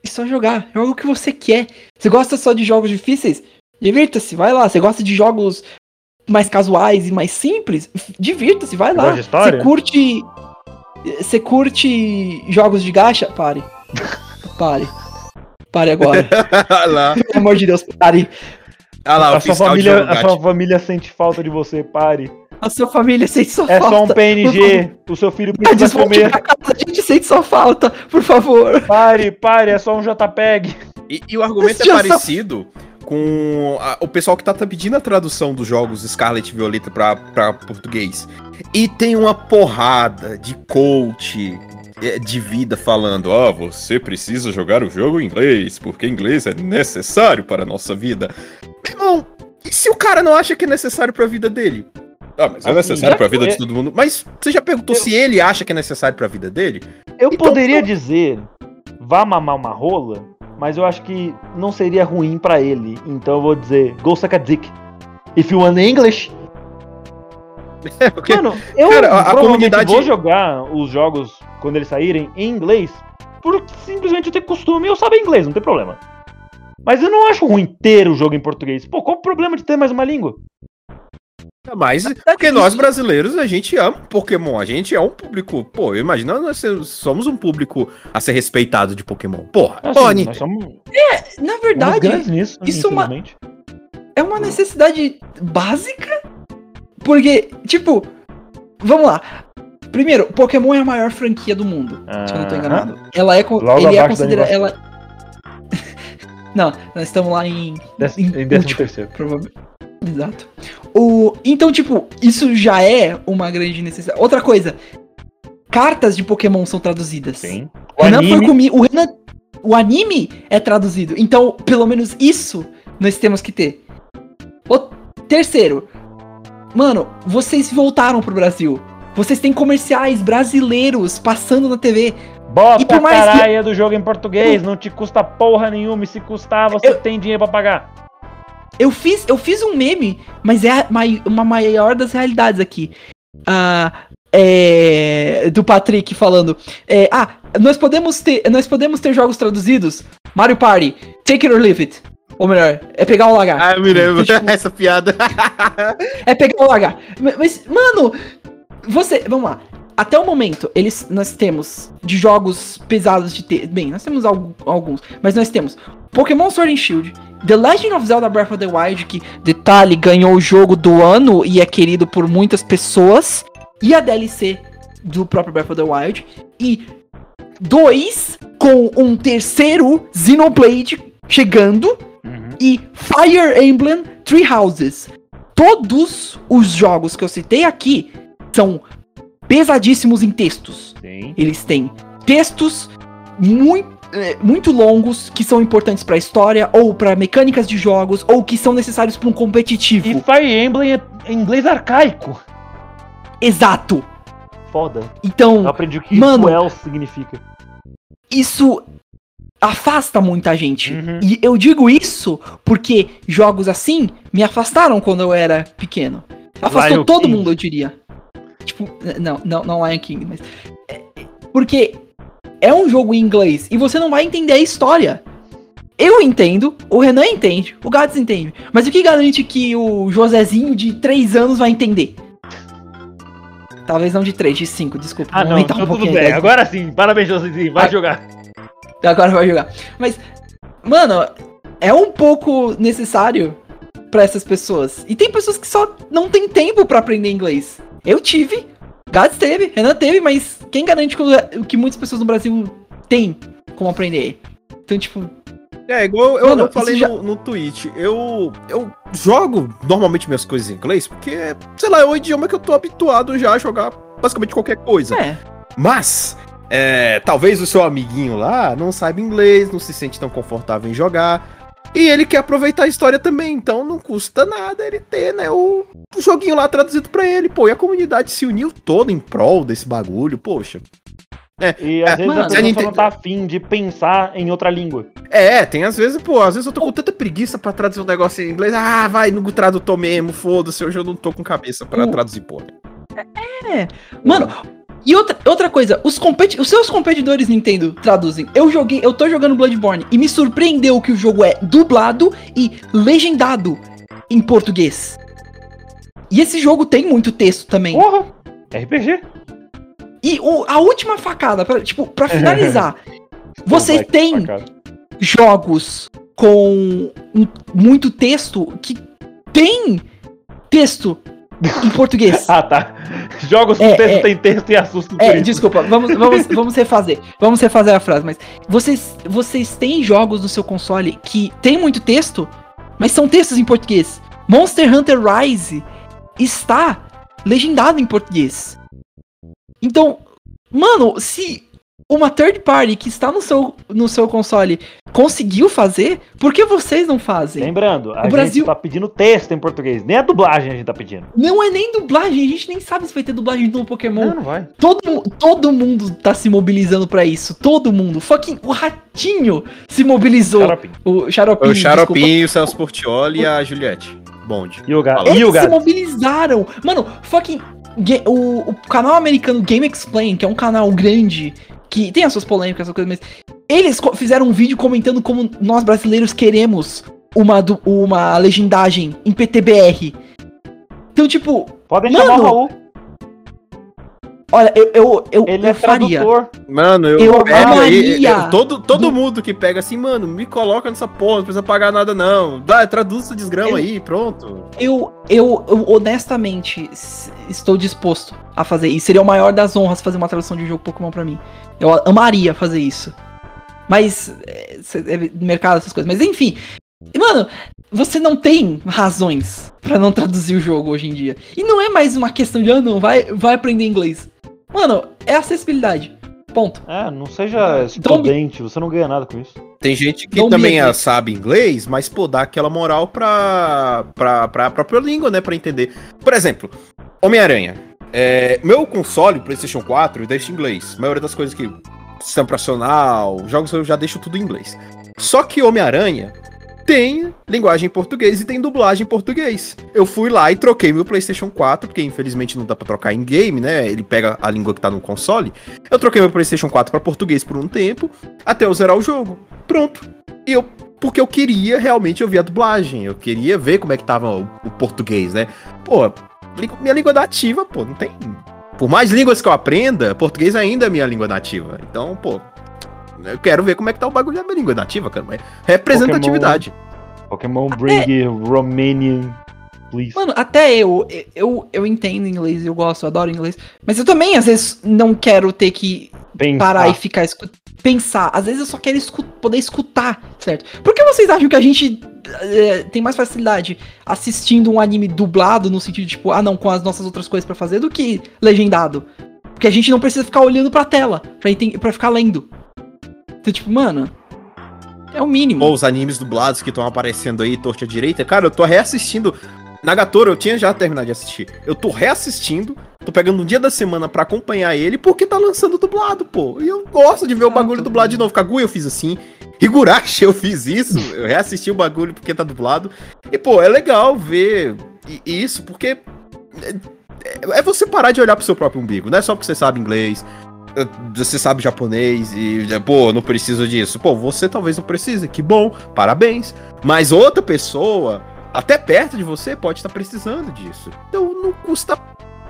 e só jogar. Joga o que você quer. Você gosta só de jogos difíceis? Divirta-se, vai lá. Você gosta de jogos mais casuais e mais simples? Divirta-se, vai lá. Você curte. Você curte jogos de gacha? Pare. Pare. Pare agora. Lá. Pelo amor de Deus, pare. Olha lá, a sua, família, a sua família sente falta de você, pare. A sua família sente sua É falta. só um PNG, o seu filho Ah, precisa comer. pra casa, a gente sente sua falta, por favor. Pare, pare, é só um JPEG. E, e o argumento é já só- parecido com a- o pessoal que tá, tá pedindo a tradução dos jogos Scarlet e Violeta pra, pra português. E tem uma porrada de coach é, de vida falando: Ó, você precisa jogar o jogo em inglês, porque inglês é necessário para a nossa vida. Irmão, e se o cara não acha que é necessário pra vida dele? Ah, mas é Assim, necessário já- pra vida de todo mundo. Mas você já perguntou Eu- se ele acha que é necessário pra vida dele? Eu Então- poderia dizer, vá mamar uma rola, mas eu acho que não seria ruim pra ele. Então eu vou dizer, go suck a dick. If you want English. É, porque Mano, eu Cara, a- a comunidade- vou jogar os jogos quando eles saírem em inglês, por simplesmente eu ter costume e eu saber inglês, não tem problema. Mas eu não acho ruim ter o jogo em português. Pô, qual o problema de ter mais uma língua? Mas porque nós brasileiros, a gente ama Pokémon. A gente é um público. Pô, imagina nós somos um público a ser respeitado de Pokémon. Porra, Assim, pô, nós somos Na somos verdade, nisso, isso é uma- é uma necessidade básica. Porque, tipo, vamos lá. Primeiro, Pokémon é a maior franquia do mundo. Se eu não tô Aham. enganado. Ela é, ele é considerada. Ela... não, nós estamos lá em. Décimo- em Em décimo último. terceiro. Provavelmente. Exato. O, então, tipo, isso já é uma grande necessidade. Outra coisa. Cartas de Pokémon são traduzidas. Sim. O Renan foi comigo. O Renan. O anime é traduzido. Então, pelo menos isso nós temos que ter. O terceiro. Mano, vocês voltaram pro Brasil. Vocês têm comerciais brasileiros passando na TV. Bota E por a mais que- caralho do jogo em português, não te custa porra nenhuma, e se custar, você Eu- tem dinheiro pra pagar. Eu fiz, eu fiz um meme, mas é uma maior das realidades aqui. Ah, é, do Patrick falando. é, ah, nós podemos ter, nós podemos ter jogos traduzidos. Mario Party, take it or leave it. Ou melhor, é pegar ou largar. Ah, eu me lembro Então, tipo, essa piada. É pegar ou largar. Ma- Mas, mano, você. Vamos lá. Até o momento, eles, nós temos de jogos pesados de ter. Bem, nós temos algu- alguns, mas nós temos Pokémon Sword and Shield, The Legend of Zelda Breath of the Wild, que, detalhe, ganhou o jogo do ano e é querido por muitas pessoas, e a DLC do próprio Breath of the Wild, e dois com um terceiro Xenoblade chegando, e Fire Emblem Three Houses. Todos os jogos que eu citei aqui são pesadíssimos em textos. Sim. Eles têm textos muito, muito longos que são importantes pra história, ou pra mecânicas de jogos, ou que são necessários pra um competitivo. E Fire Emblem é em inglês arcaico. Exato! Foda. Eu Então, aprendi o que Mano. Significa. isso afasta muita gente. Uhum. E eu digo isso porque jogos assim me afastaram quando eu era pequeno. Afastou Lion todo King. mundo, eu diria. Tipo, não, não, não Lion King, mas. é- Porque é um jogo em inglês e você não vai entender a história. Eu entendo, o Renan entende, o Gats entende. Mas o que garante que o Josézinho de 3 anos vai entender? Talvez não de 3, de 5, desculpa. Ah, não, aumentar então tudo bem. Agora sim, parabéns, Josézinho. Vai Ah. jogar. Agora vai jogar. Mas, mano, é um pouco necessário pra essas pessoas. E tem pessoas que só não tem tempo pra aprender inglês. Eu tive, Gats teve, Renan teve, mas quem garante que, que muitas pessoas no Brasil têm como aprender? Então, tipo, É, igual eu, Mano, eu falei já- no, no tweet. Eu, eu jogo normalmente minhas coisas em inglês porque, sei lá, é o idioma que eu tô habituado já a jogar basicamente qualquer coisa. é. Mas é, talvez o seu amiguinho lá não saiba inglês, não se sente tão confortável em jogar. E ele quer aproveitar a história também, então não custa nada ele ter, né, o, o joguinho lá traduzido pra ele, pô. E a comunidade se uniu toda em prol desse bagulho, poxa. E às É, vezes mano, a pessoa Nintendo- não tá afim de pensar em outra língua. É, tem às vezes, pô, às vezes eu tô com tanta preguiça pra traduzir um negócio em inglês. Ah, vai no tradutor mesmo, foda-se, hoje eu não tô com cabeça pra O- traduzir, porra. Mano, e outra, outra coisa, os, competi os seus competidores Nintendo traduzem. Eu joguei, eu tô jogando Bloodborne e me surpreendeu que o jogo é dublado e legendado em português. E esse jogo tem muito texto também. Porra! RPG. E o- a última facada, pra, tipo, pra finalizar, que têm facada. jogos com muito texto que tem texto em português. Ah, tá. Jogos com É, texto é. tem texto e assusta por É, desculpa, vamos, vamos, vamos refazer. Vamos refazer a frase, mas vocês, vocês têm jogos no seu console que tem muito texto, mas são textos em português. Monster Hunter Rise está legendado em português. Então, mano, se uma third party que está no seu, no seu console conseguiu fazer, por que vocês não fazem? Lembrando, a O gente Brasil- tá pedindo texto em português. Nem a dublagem a gente tá pedindo. Não é nem dublagem, a gente nem sabe se vai ter dublagem do Pokémon. Não, não vai. Todo, todo mundo tá se mobilizando pra isso. Todo mundo. Fucking o Ratinho se mobilizou. O Xaropinho. O Xaropinho, o Celso Portioli e a Juliette. Bonde. E o gato. E o Eles se mobilizaram. Mano, fucking. O, o canal americano Game Explain, que é um canal grande, que tem as suas polêmicas, essas coisas, mas. Eles fizeram um vídeo comentando como nós brasileiros queremos uma, uma legendagem em PTBR. Então, tipo, Podem Mano, chamar o Raul. olha, eu, eu, eu, Ele eu é faria. tradutor. Mano, eu, Eu pego aí. amaria eu- todo todo do- mundo que pega assim, mano, me coloca nessa porra, não precisa pagar nada, não. Dá, traduz essa desgrama Eu- aí, pronto. Eu, eu, eu honestamente estou disposto a fazer isso. Seria o maior das honras fazer uma tradução de um jogo Pokémon pra mim. Eu amaria fazer isso. Mas, é, cê- é, mercado, essas coisas. Mas enfim, mano, você não tem razões pra não traduzir o jogo hoje em dia. E não é mais uma questão de, ah, não, vai, vai aprender inglês. Mano, é acessibilidade. Ponto. É, não seja Então- estudante, você não ganha nada com isso. Tem gente que Don't também ah, sabe inglês, mas, pô, dá aquela moral pra, pra, pra própria língua, né? Pra entender. Por exemplo, Homem-Aranha. É, meu console, PlayStation 4, eu deixo em inglês. A maioria das coisas que. Sistema operacional, jogos eu já deixo tudo em inglês. Só que Homem-Aranha tem linguagem em português e tem dublagem em português. Eu fui lá e troquei meu PlayStation 4, porque infelizmente não dá pra trocar em game, né? Ele pega a língua que tá no console. Eu troquei meu PlayStation 4 pra português por um tempo, até eu zerar o jogo. Pronto. E eu porque eu queria realmente ouvir a dublagem, eu queria ver como é que tava o, o português, né? Pô, minha língua nativa, pô, não tem. Por mais línguas que eu aprenda, português ainda é minha língua nativa. Então, pô, eu quero ver como é que tá o bagulho da minha língua nativa, cara. Mas representatividade. Pokémon Bring Romanian, please. Mano, até eu, eu, eu entendo inglês, eu gosto, eu adoro inglês. Mas eu também, às vezes, não quero ter que Pensar. parar e ficar escu- pensar. Às vezes eu só quero escu- poder escutar, certo? Por que vocês acham que a gente eh, tem mais facilidade assistindo um anime dublado no sentido de, tipo, ah não, com as nossas outras coisas pra fazer do que legendado? Porque a gente não precisa ficar olhando pra tela pra, pra ficar lendo. Então, tipo, mano, é o mínimo. Ou os animes dublados que estão aparecendo aí, torta direita. Cara, eu tô reassistindo. Nagatoro, eu tinha já terminado de assistir. Eu tô reassistindo, tô pegando um dia da semana pra acompanhar ele, porque tá lançando dublado, pô. E eu gosto de ver o bagulho dublado de novo. Kaguya eu fiz assim. Higurashi eu fiz isso. Eu reassisti o bagulho porque tá dublado. E, pô, é legal ver isso, porque. é- É você parar de olhar pro seu próprio umbigo. Não é só porque você sabe inglês, eh, você sabe japonês e, pô, não preciso disso. Pô, você talvez não precise, que bom, parabéns. Mas outra pessoa, até perto de você, pode estar precisando disso. Então não custa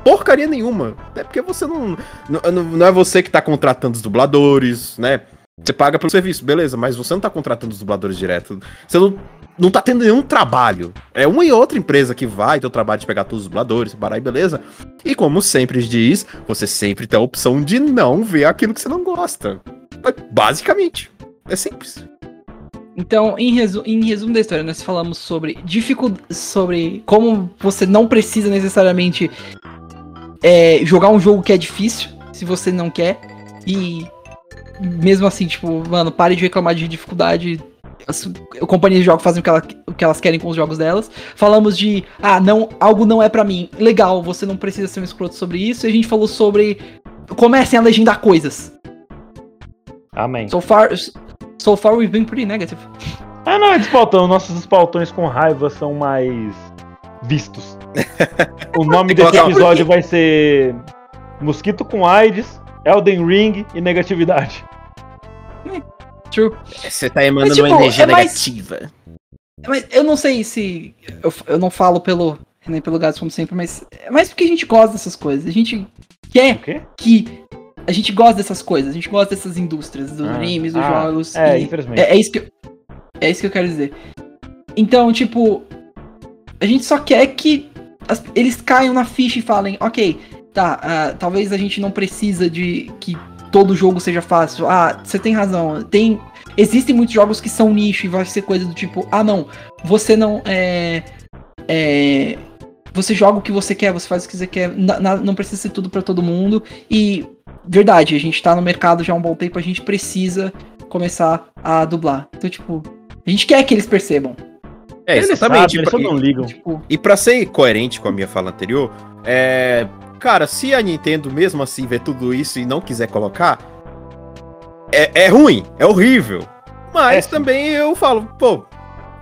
porcaria nenhuma. Até porque você não. Não, não- é você que tá contratando os dubladores, né? Você paga pelo serviço, beleza, mas você não tá contratando os dubladores direto. Você não, não tá tendo nenhum trabalho. É uma e outra empresa que vai ter o trabalho de pegar todos os dubladores, parar e beleza. E como sempre diz, você sempre tem a opção de não ver aquilo que você não gosta. Basicamente. É simples. Então, em, resu- em resumo da história, nós falamos sobre dificuldade, sobre como você não precisa necessariamente é, jogar um jogo que é difícil, se você não quer. E mesmo assim, tipo, mano, pare de reclamar de dificuldade. As companhias de jogos fazem o que, ela- o que elas querem com os jogos delas. Falamos de, ah, não, algo não é pra mim. Legal, você não precisa ser um escroto sobre isso. E a gente falou sobre comecem a legendar coisas. Amém. So far, so far we've been pretty negative. Ah, não, é despaltão. Nossos despaltões com raiva são mais vistos. O nome desse episódio vai ser Mosquito com AIDS, Elden Ring e negatividade. True. Você tá emanando Mas, tipo, uma energia é mais- negativa. Mas eu não sei se. Eu, eu não falo pelo. Nem pelo Gads como sempre, mas. É mais porque a gente gosta dessas coisas. A gente quer que. A gente gosta dessas coisas. A gente gosta dessas indústrias, dos Ah, animes, dos ah, jogos. É, infelizmente. é, é isso que eu, é isso que eu quero dizer. Então, tipo. A gente só quer que as- eles caiam na ficha e falem, ok, tá, ah, talvez a gente não precisa de que todo jogo seja fácil. Ah, você tem razão. Tem. Existem muitos jogos que são nicho e vai ser coisa do tipo, ah não, você não é. é você joga o que você quer, você faz o que você quer, na- na- não precisa ser tudo pra todo mundo. E, verdade, a gente tá no mercado já há um bom tempo, a gente precisa começar a dublar. Então, tipo, a gente quer que eles percebam. É, exatamente. sabem, eles só E- não ligam. Tipo, E pra ser coerente com a minha fala anterior, é. Cara, se a Nintendo mesmo assim ver tudo isso e não quiser colocar, é, é ruim, é horrível. Mas É, também eu falo, pô,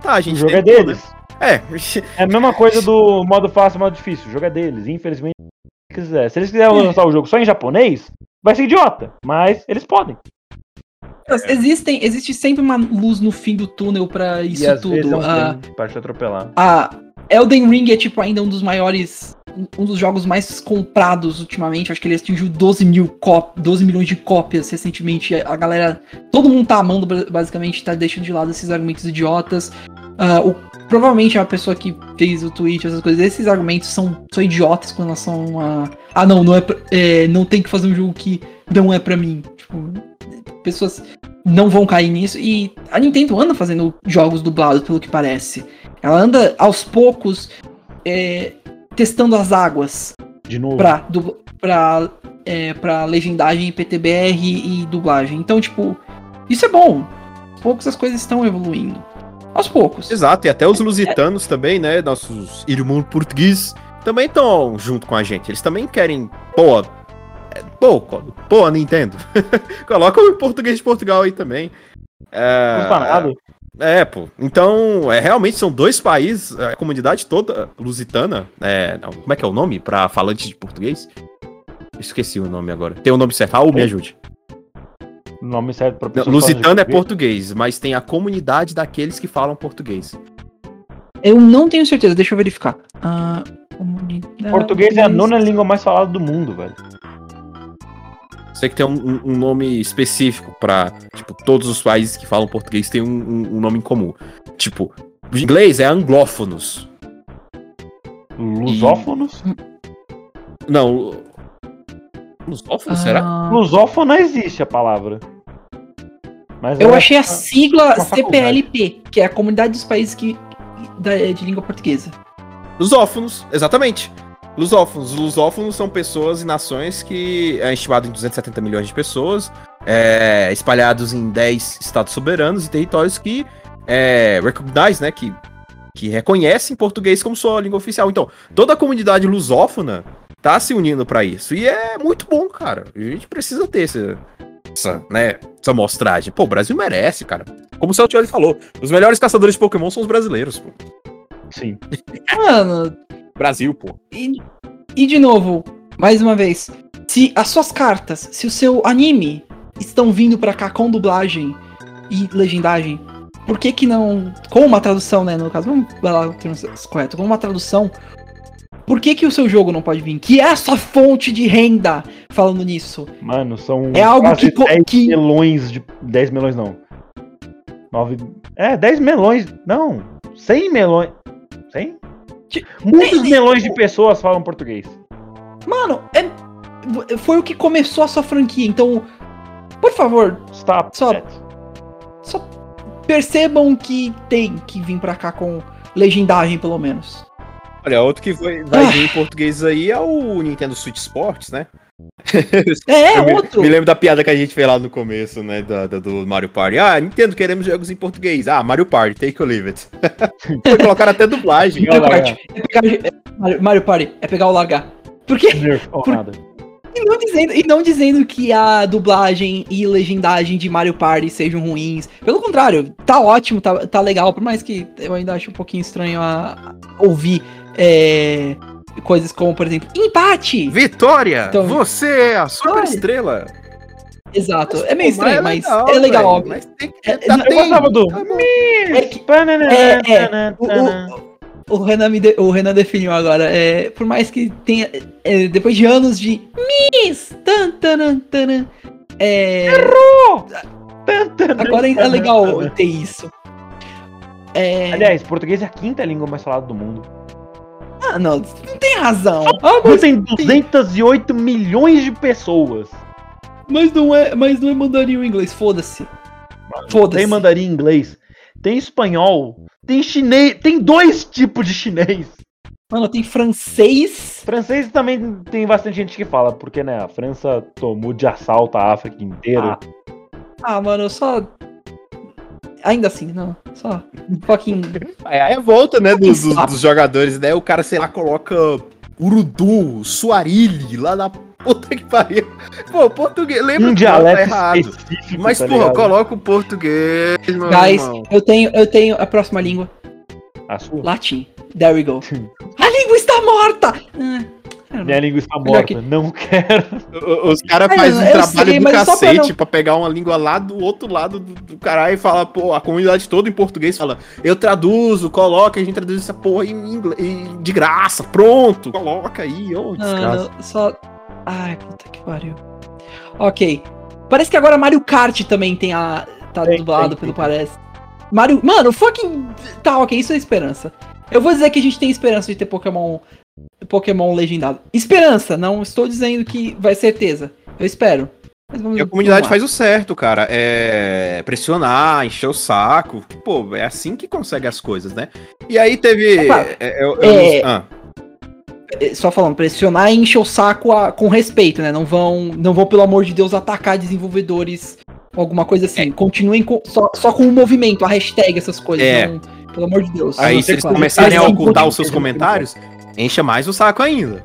tá, a O gente jogo é tentou, deles. né? É, É a mesma coisa do modo fácil e modo difícil. O jogo é deles. Infelizmente, se quiser. Se eles quiserem lançar o jogo só em japonês, vai ser idiota. Mas eles podem. existem, existe sempre uma luz no fim do túnel pra isso e às vezes é tudo. um Ah, pra te atropelar. a Elden Ring é, tipo, ainda um dos maiores. Um dos jogos mais comprados ultimamente. Acho que ele atingiu 12 mil cóp 12 milhões de cópias recentemente. A galera. Todo mundo tá amando, ba- basicamente, tá deixando de lado esses argumentos idiotas. Ah, o- provavelmente a pessoa que fez o tweet, essas coisas, esses argumentos são, são idiotas com relação a. Ah, não, não, é, pra- é, não tem que fazer um jogo que não é pra mim. Tipo, pessoas não vão cair nisso. E a Nintendo anda fazendo jogos dublados, pelo que parece. Ela anda aos poucos é, testando as águas De novo. pra, dubla- pra, é, pra legendagem, PTBR e dublagem. Então, tipo, isso é bom. Aos poucos as coisas estão evoluindo. Aos poucos. Exato, e até os lusitanos também, né? Nossos irmãos portugueses também estão junto com a gente. Eles também querem. Pô, é, pô, pô, Nintendo. Coloca o português de Portugal aí também. É, nada. é, pô. Então, é, realmente são dois países, a comunidade toda lusitana. É, não, como é que é o nome pra falante de português? Esqueci o nome agora. Tem o nome certo? Raul, me ajude. Nome certo pra Não, pessoa Lusitano é português. mas tem a comunidade daqueles que falam português. Eu não tenho certeza, deixa eu verificar. Ah, comunidade- Português é a nona língua mais falada do mundo, velho. Sei que tem um, um- nome específico pra, tipo, todos os países que falam português têm um, um- um nome em comum. Tipo, o inglês é anglófonos. Lusófonos? Não. Lusófonos, será? Ah, Lusófono existe a palavra. Mas Eu é- achei a sigla. CPLP, que é a Comunidade dos Países que, da- de Língua Portuguesa. Lusófonos, exatamente. Lusófonos. Lusófonos são pessoas e nações que é estimado em 270 milhões de pessoas, é, espalhados em 10 estados soberanos e territórios que é, recognize, né, que, que reconhecem português como sua língua oficial. Então, toda a comunidade lusófona tá se unindo pra isso. E é muito bom, cara. A gente precisa ter essa, essa, né, essa mostragem. Pô, o Brasil merece, cara. Como o Celtioli falou, os melhores caçadores de Pokémon são os brasileiros, pô. Sim. Mano, Brasil, pô. E, e de novo, mais uma vez, se as suas cartas, se o seu anime estão vindo pra cá com dublagem e legendagem, por que que não, com uma tradução, né, no caso, vamos falar o termo correto, com uma tradução, por que que o seu jogo não pode vir? Que é a sua fonte de renda, falando nisso. Mano, são É algo que co- 10 que- melões de... 10 melões não. 9... É, 10 melões... Não, 100 melões... 100? Ti- Muitos Nem- melões de pessoas falam português. Mano, é, foi o que começou a sua franquia, então, por favor, Stop. Só- that. só percebam que tem que vir pra cá com legendagem, pelo menos. Olha, outro que vai, vai Ah. vir em português aí é o Nintendo Switch Sports, né? É, me, outro. me lembro da piada que a gente fez lá no começo, né? da- da- do Mario Party. Ah, Nintendo, queremos jogos em português. Ah, Mario Party, take or leave it. Foi colocar até dublagem. Mario Party. É pegar, é, Mario, Mario Party. É pegar ou largar. Por quê? Nerf, ou Por- nada. E não, dizendo, e não dizendo que a dublagem e legendagem de Mario Party sejam ruins. Pelo contrário, tá ótimo, tá, tá legal. Por mais que eu ainda acho um pouquinho estranho a, a ouvir é, coisas como, por exemplo, empate! Vitória! Então- você é a super estrela. Exato, é meio estranho, mas, legal, é legal, velho, óbvio. Mas tem que É, tá Eu gostava do. Tá. É que- É, é. O, o, o Renan me de- o Renan definiu agora. É, por mais que tenha. é, depois de anos de. Miss! Tan, taran, taran, é, agora é legal ter isso. É, Aliás, português é a quinta língua mais falada do mundo. Ah, não, não tem razão. Ah, Mas tem 208 milhões de pessoas. mas não é, mas não é mandarim o inglês, foda-se. Foda-se. Tem mandarim inglês, tem espanhol, tem chinês, tem dois tipos de chinês. Mano, tem francês. Francês também tem bastante gente que fala, porque né, a França tomou de assalto a África inteira. Ah, mano, eu só. Ainda assim, não. Só. Um pouquinho. Aí aí é a volta, né, dos, dos- dos jogadores, né? O cara, sei lá, coloca Urudu, Suarilli, lá na puta que pariu. Pô, português, lembra um que tá dialeto errado. específico. Mas, tá porra, coloca o português, meu Guys, irmão. eu tenho, eu tenho a próxima língua. A sua? Latim. There we go. A língua está morta! Ah, Minha know. língua está morta. que- Não quero. O- Os caras É, fazem um trabalho sei, do é só pra cacete não- pra, pegar uma língua lá do outro lado do, do caralho e falar, pô, a comunidade toda em português fala, eu traduzo, coloca, a gente traduz essa porra em inglês, em- de graça, pronto, coloca aí, ô, desgraça. Mano, só. Ai, puta que pariu. Ok. Parece que agora Mario Kart também tem a. Tá Tem, dublado, tem, pelo tem. parece. Mario. Mano, fucking. Tá, ok, isso é esperança. Eu vou dizer que a gente tem esperança de ter Pokémon. Pokémon legendado. Esperança, não estou dizendo que vai certeza. Eu espero. E a comunidade faz o certo, cara. É pressionar, encher o saco. Pô, é assim que consegue as coisas, né? E aí teve. Opa, é, eu- eu- é- ah, É, Só falando, pressionar e encher o saco a- com respeito, né? Não vão, não vão, pelo amor de Deus, atacar desenvolvedores ou alguma coisa É. assim. Continuem com- só, só com o movimento, a hashtag, essas coisas. É. não- pelo amor de Deus. aí, se eles claro. começarem a ocultar os seus comentários, encha mais o saco ainda.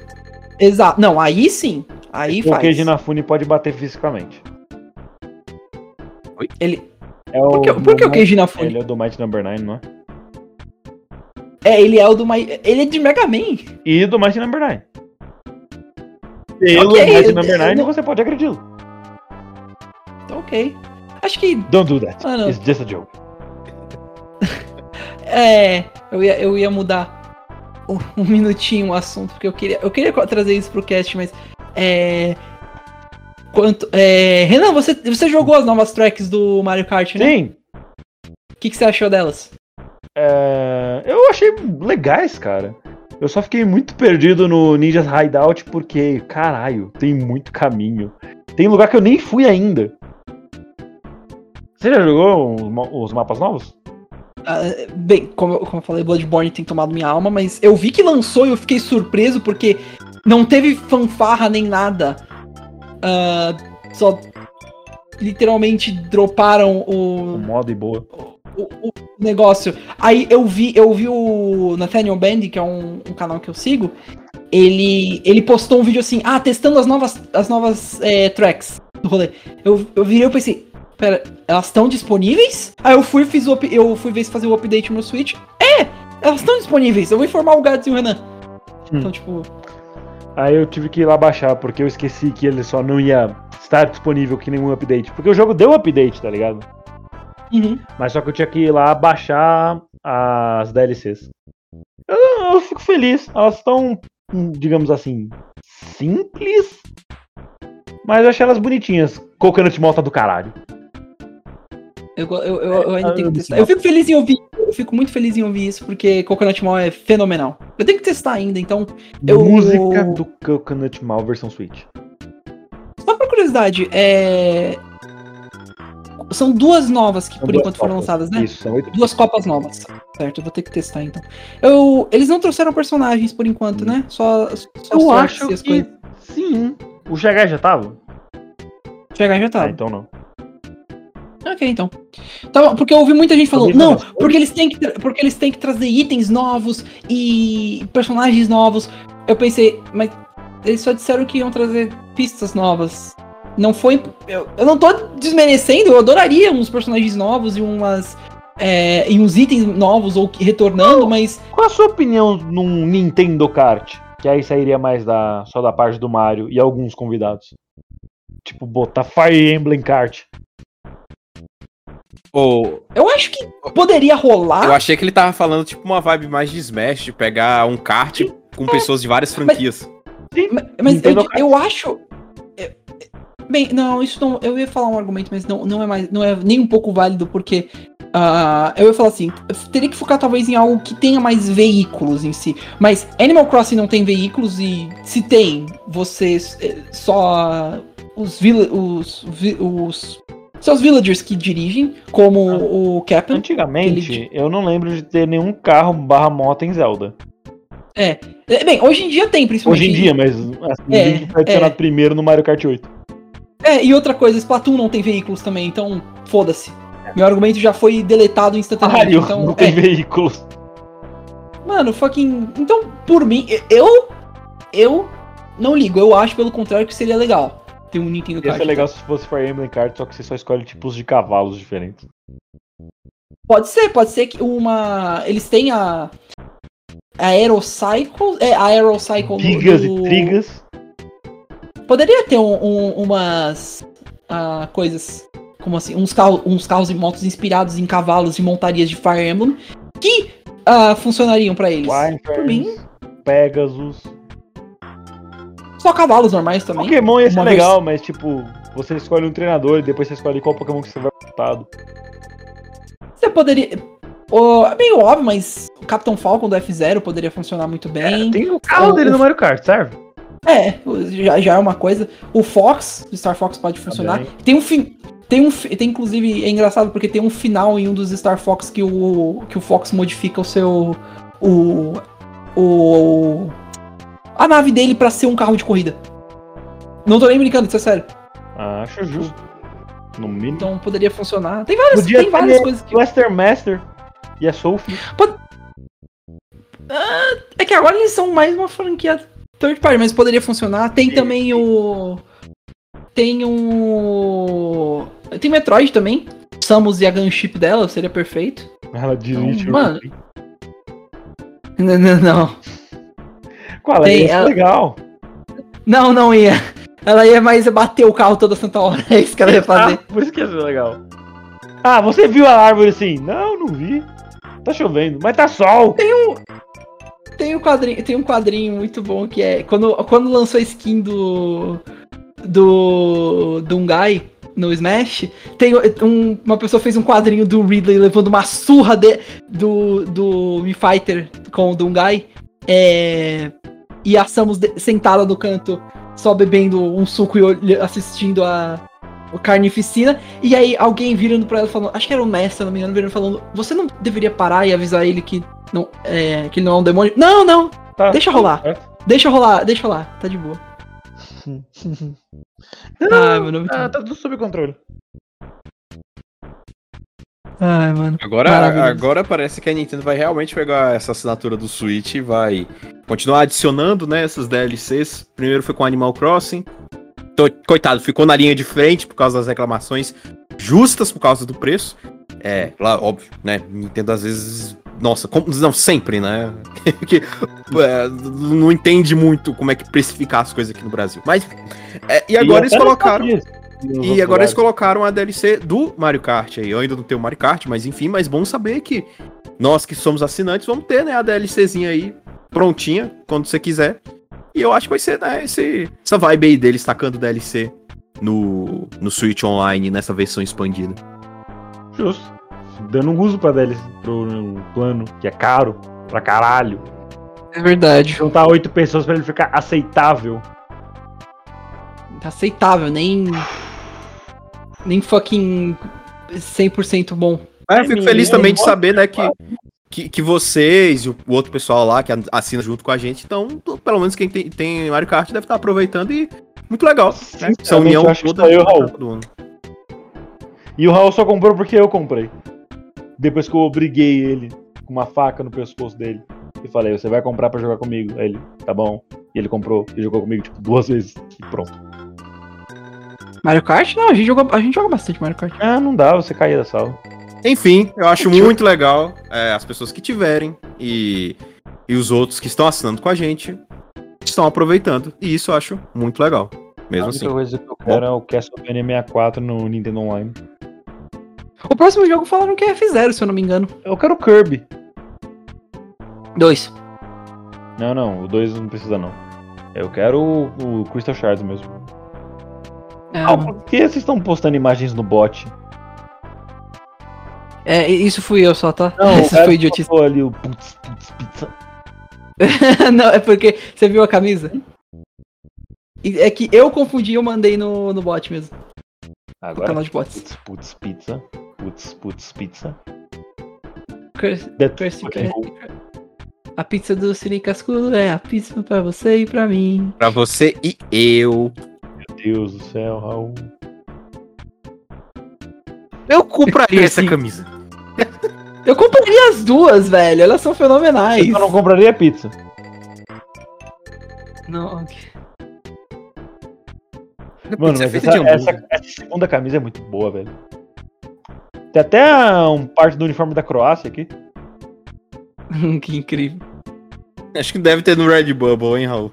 Exato. Não, aí sim. Aí Porque faz. Ginafune pode bater fisicamente. Ele, É o, por que, por que o Keiji Inafune? Ele é o do Might Number 9, não é? É, ele é o do My... Ele é de Mega Man. E do Might Number 9. Pelo Ok, Might Number eu 9 não- você pode agredi-lo. Então, ok. Acho que. Don't do that. Ah. It's just a joke. É. Eu ia, eu ia mudar um, um minutinho o assunto, porque eu queria, eu queria trazer isso pro cast, mas. É. Quanto. É, Renan, você, você jogou as novas tracks do Mario Kart, né? Sim, O que, que você achou delas? é, eu achei legais, cara. Eu só fiquei muito perdido no Ninjas Hideout porque, caralho, tem muito caminho. Tem lugar que eu nem fui ainda. Você já jogou os mapas novos? Ah, bem, como, eu- como eu falei, Bloodborne tem tomado minha alma, mas eu vi que lançou e eu fiquei surpreso porque não teve fanfarra nem nada. Ah, só literalmente droparam O o, modo e boa. o, o negócio. Aí eu vi, eu vi o Nathaniel Band, que é um, um canal que eu sigo. Ele, ele postou um vídeo assim, ah, testando as novas, as novas é, tracks do rolê. Eu, eu virei e pensei, pera, elas estão disponíveis? Aí eu fui, fiz o, eu fui ver se fazer o update no meu Switch. É, elas estão disponíveis. Eu vou informar o Gads e o Renan. Hum. Então, tipo, Aí eu tive que ir lá baixar, porque eu esqueci que ele só não ia estar disponível que nenhum update. Porque o jogo deu update, tá ligado? uhum. Mas só que eu tinha que ir lá baixar as DLCs. Eu, eu fico feliz. Elas estão, digamos assim, simples. Mas eu achei elas bonitinhas. Coconut Mall tá do caralho. Eu, eu, eu, eu ainda Ah, tenho que testar. Eu fico feliz em ouvir. Eu fico muito feliz em ouvir isso, porque Coconut Mall é fenomenal. Eu tenho que testar ainda, então. Eu- Música do Coconut Mall versão Switch. Só por curiosidade, é. São duas novas que São por enquanto foram copas. lançadas, né? Isso, são oito. Duas copas novas. Certo, eu vou ter que testar então. Eu, eles não trouxeram personagens por enquanto, né? Só, só Eu acho as que coisas. sim. O Chegar já tava? Chegar já Ah, tá. então não. Ok, então. Tá porque eu ouvi muita gente falando, não, não, porque eles, têm que, porque eles têm que trazer itens novos e personagens novos. Eu pensei, mas eles só disseram que iam trazer pistas novas. Não foi. Eu, eu não tô desmerecendo, eu adoraria uns personagens novos e umas. é, e uns itens novos ou retornando, mas. Qual a sua opinião num Nintendo Kart? Que aí sairia mais da, só da parte do Mario e alguns convidados. Tipo, botar Fire Emblem Kart. Ô, Eu acho que poderia rolar. eu achei que ele tava falando tipo uma vibe mais de Smash, de pegar um kart com pessoas de várias franquias. Ma- Mas eu, Nintendo Kart. eu acho. é- é- Bem, não, isso não. Eu ia falar um argumento, mas não, não é mais. Não é nem um pouco válido, porque. ah, eu ia falar assim, eu teria que focar talvez em algo que tenha mais veículos em si. Mas Animal Crossing não tem veículos e se tem, vocês eh, só os, os, vi- os são os villagers que dirigem, como Ah. o Captain. Antigamente, Ele- eu não lembro de ter nenhum carro barra moto em Zelda. É, bem, hoje em dia tem, principalmente. Hoje em dia, mas assim, É, foi adicionado é. primeiro no Mario Kart 8. É, e outra coisa, Splatoon não tem veículos também, então foda-se. Meu argumento já foi deletado instantaneamente. Mario então, não tem é. veículos. Mano, fucking. Então, por mim, eu. Eu não ligo. Eu acho, pelo contrário, que seria legal ter um Nintendo Ia Kart. ser legal se fosse Fire Emblem Kart, só que você só escolhe tipos de cavalos diferentes. Pode ser, pode ser que uma. Eles têm a. A Aerocycle. É, a Aerocycle no- Bigas no- e trigas. Poderia ter um- um- umas. ah, coisas. Como assim? Uns, carro, uns carros e motos inspirados em cavalos e montarias de Fire Emblem. Que ah, funcionariam pra eles. Por mim, Pegasus. Só cavalos normais também. Pokémon ia ser Uma legal, mas tipo, você escolhe um treinador e depois você escolhe qual Pokémon que você vai montado. Você poderia. o- é meio óbvio, mas o Capitão Falcon do F0 poderia funcionar muito bem. Tem o carro O- dele o- no Mario Kart, serve? É, já, já é uma coisa. O Fox, o Star Fox pode funcionar. bem. tem um fi- tem um tem inclusive é engraçado porque tem um final em um dos Star Fox que o que o Fox modifica o seu o o a nave dele pra ser um carro de corrida. Não tô nem brincando, isso é sério. Acho justo. No mínimo. Então poderia funcionar. Tem várias, Podia tem várias coisas que Blaster Master e a Sophie. É que agora eles são mais uma franquia third party, mas poderia funcionar. Tem Sim, também o. Tem o. Tem Metroid também. Samus e a gunship dela, seria perfeito. Ela dirige. Então, mano. Não, não, não. Qual é? tem- ela- legal. Não, não ia. Ela ia mais bater o carro toda santa hora. É isso que ela ia fazer. Ah, por isso que ia ser legal. Ah, você viu a árvore assim? Não, não vi. Tá chovendo, mas tá sol. Tem um quadrinho, tem um quadrinho muito bom que é quando, quando lançou a skin do do Dungai no Smash, tem um- uma pessoa fez um quadrinho do Ridley levando uma surra de, do do Mii Fighter com o Dungai, é, e a Samus sentada no canto só bebendo um suco e assistindo a o Carnificina, e aí alguém virando pra ela falando, acho que era o mestre, não me engano, virando falando, você não deveria parar e avisar ele que não, é, que ele não é um demônio? Não, não, Tá, Deixa rolar. certo. deixa rolar, deixa rolar, tá de boa. Ai, mano, muito Ah, bom. tá tudo sob controle. Ai, mano. Agora, agora parece que a Nintendo vai realmente pegar essa assinatura do Switch e vai continuar adicionando, né, essas DLCs. Primeiro foi com Animal Crossing. Tô- coitado, ficou na linha de frente por causa das reclamações justas por causa do preço. É, lá, óbvio, né? Nintendo às vezes. Nossa, como, não, sempre, né? que, é, não entende muito como é que precificar as coisas aqui no Brasil. Mas. é, e agora eles até nos colocaram. nos E agora eles colocaram a DLC do Mario Kart aí. Eu ainda não tenho Mario Kart, mas enfim, mas bom saber que nós que somos assinantes vamos ter, né, a DLCzinha aí prontinha quando você quiser. E eu acho que vai ser, né, esse, essa vibe aí deles tacando DLC no, no Switch Online nessa versão expandida. Justo. Dando um uso pra DLC pro plano, que é caro pra caralho. É verdade. Juntar oito pessoas pra ele ficar aceitável. Tá aceitável, nem. Nem fucking 100% bom. Mas eu fico feliz é, também de saber, né, que, que, que vocês e o, outro pessoal lá que assina junto com a gente, então, pelo menos quem tem, tem Mario Kart deve estar aproveitando e muito legal. Né? Essa união toda eu e o Raul. todo mundo. E o Raul só comprou porque eu comprei. Depois que eu obriguei ele com uma faca no pescoço dele. E falei, você vai comprar pra jogar comigo. Aí ele, tá bom. E ele comprou e jogou comigo, tipo, duas vezes. E pronto. Mario Kart? Não, a gente, joga, a gente joga bastante Mario Kart. Ah, não dá, você caía da sala. Enfim, eu acho muito legal é, as pessoas que tiverem e, e os outros que estão assinando com a gente estão aproveitando. E isso eu acho muito legal. Mesmo a assim. única coisa que eu quero é o Castlevania 64 no Nintendo Online. O próximo jogo falaram que é F0, se eu não me engano. Eu quero o Kirby. Dois. Não, não, o 2 não precisa não. Eu quero o, o Crystal Shards mesmo. É, Ah, por que vocês estão postando imagens no bot? é, isso fui eu só, tá? Não, Isso foi idiotice. ali o putz, putz, pizza. não, é porque você viu a camisa? É que eu confundi e eu mandei no, no bot mesmo. No Agora, canal de bots. putz, putz, pizza. Putz, putz, pizza. Curse- A pizza do Siri Cascudo é a pizza pra você e pra mim. Pra você e eu. Meu Deus do céu, Raul. Eu compraria essa camisa. Eu compraria as duas, velho. Elas são fenomenais. Eu não compraria pizza. Não, Mano, Pizza mas essa, essa- essa segunda camisa é muito boa, velho. Tem até um parte do uniforme da Croácia aqui. que incrível. Acho que deve ter no Red Bubble, hein, Raul?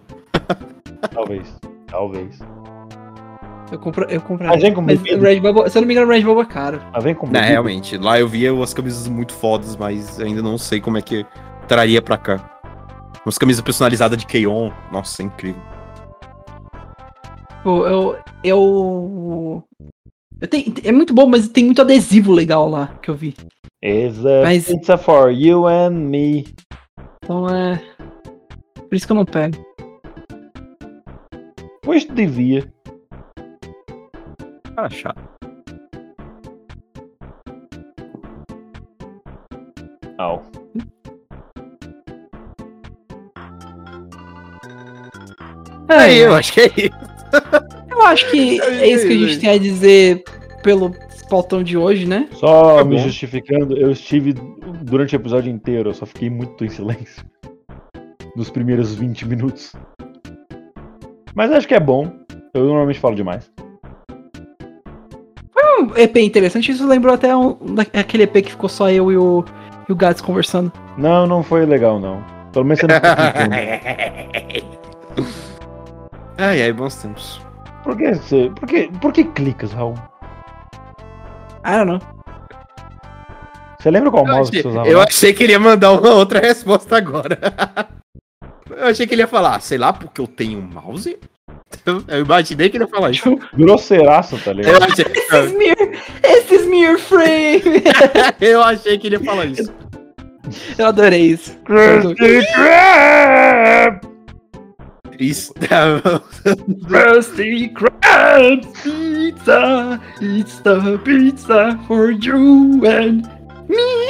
Talvez. Talvez. Eu, compro, eu compraria. Mas vem com Mas Red Bubble, se eu não me engano, o Red Bubble é caro. Mas vem com Não, realmente. Lá eu via umas camisas muito fodas, mas ainda não sei como é que traria pra cá. Umas camisas personalizadas de Keion. Nossa, é incrível. Pô, eu. Eu. eu tenho, é muito bom, mas tem muito adesivo legal lá que eu vi. Is a Mas- pizza for you and me. Então é. Por isso que eu não pego. Pois devia. Cara chato. Au. É, Aí, eu acho que é isso. eu acho que é isso que a gente tem a dizer pelo pautão de hoje, né? Só Tá me bom. justificando, eu estive durante o episódio inteiro, eu só fiquei muito em silêncio. Nos primeiros 20 minutos. Mas acho que é bom. Eu normalmente falo demais. Um EP interessante, isso lembrou até um, aquele EP que ficou só eu e o, e o Gats conversando. Não, não foi legal, não. Pelo menos você não ficou ai, ai, bons tempos. Por que você. Por que, por que clicas, Raul? I don't know. Você lembra qual Eu mouse que achei, você usava? eu lá? achei que ele ia mandar uma outra resposta agora. Eu achei que ele ia falar, sei lá, porque eu tenho um mouse? Eu, imaginei que ele ia falar isso. Grosseiraço, tá Eu ligado? achei, Esse Smear, esse Smear Frame! eu achei que ele ia falar isso. eu adorei isso. Krusty Krab! Isso. Krusty Krab Pizza, it's the pizza for you and me.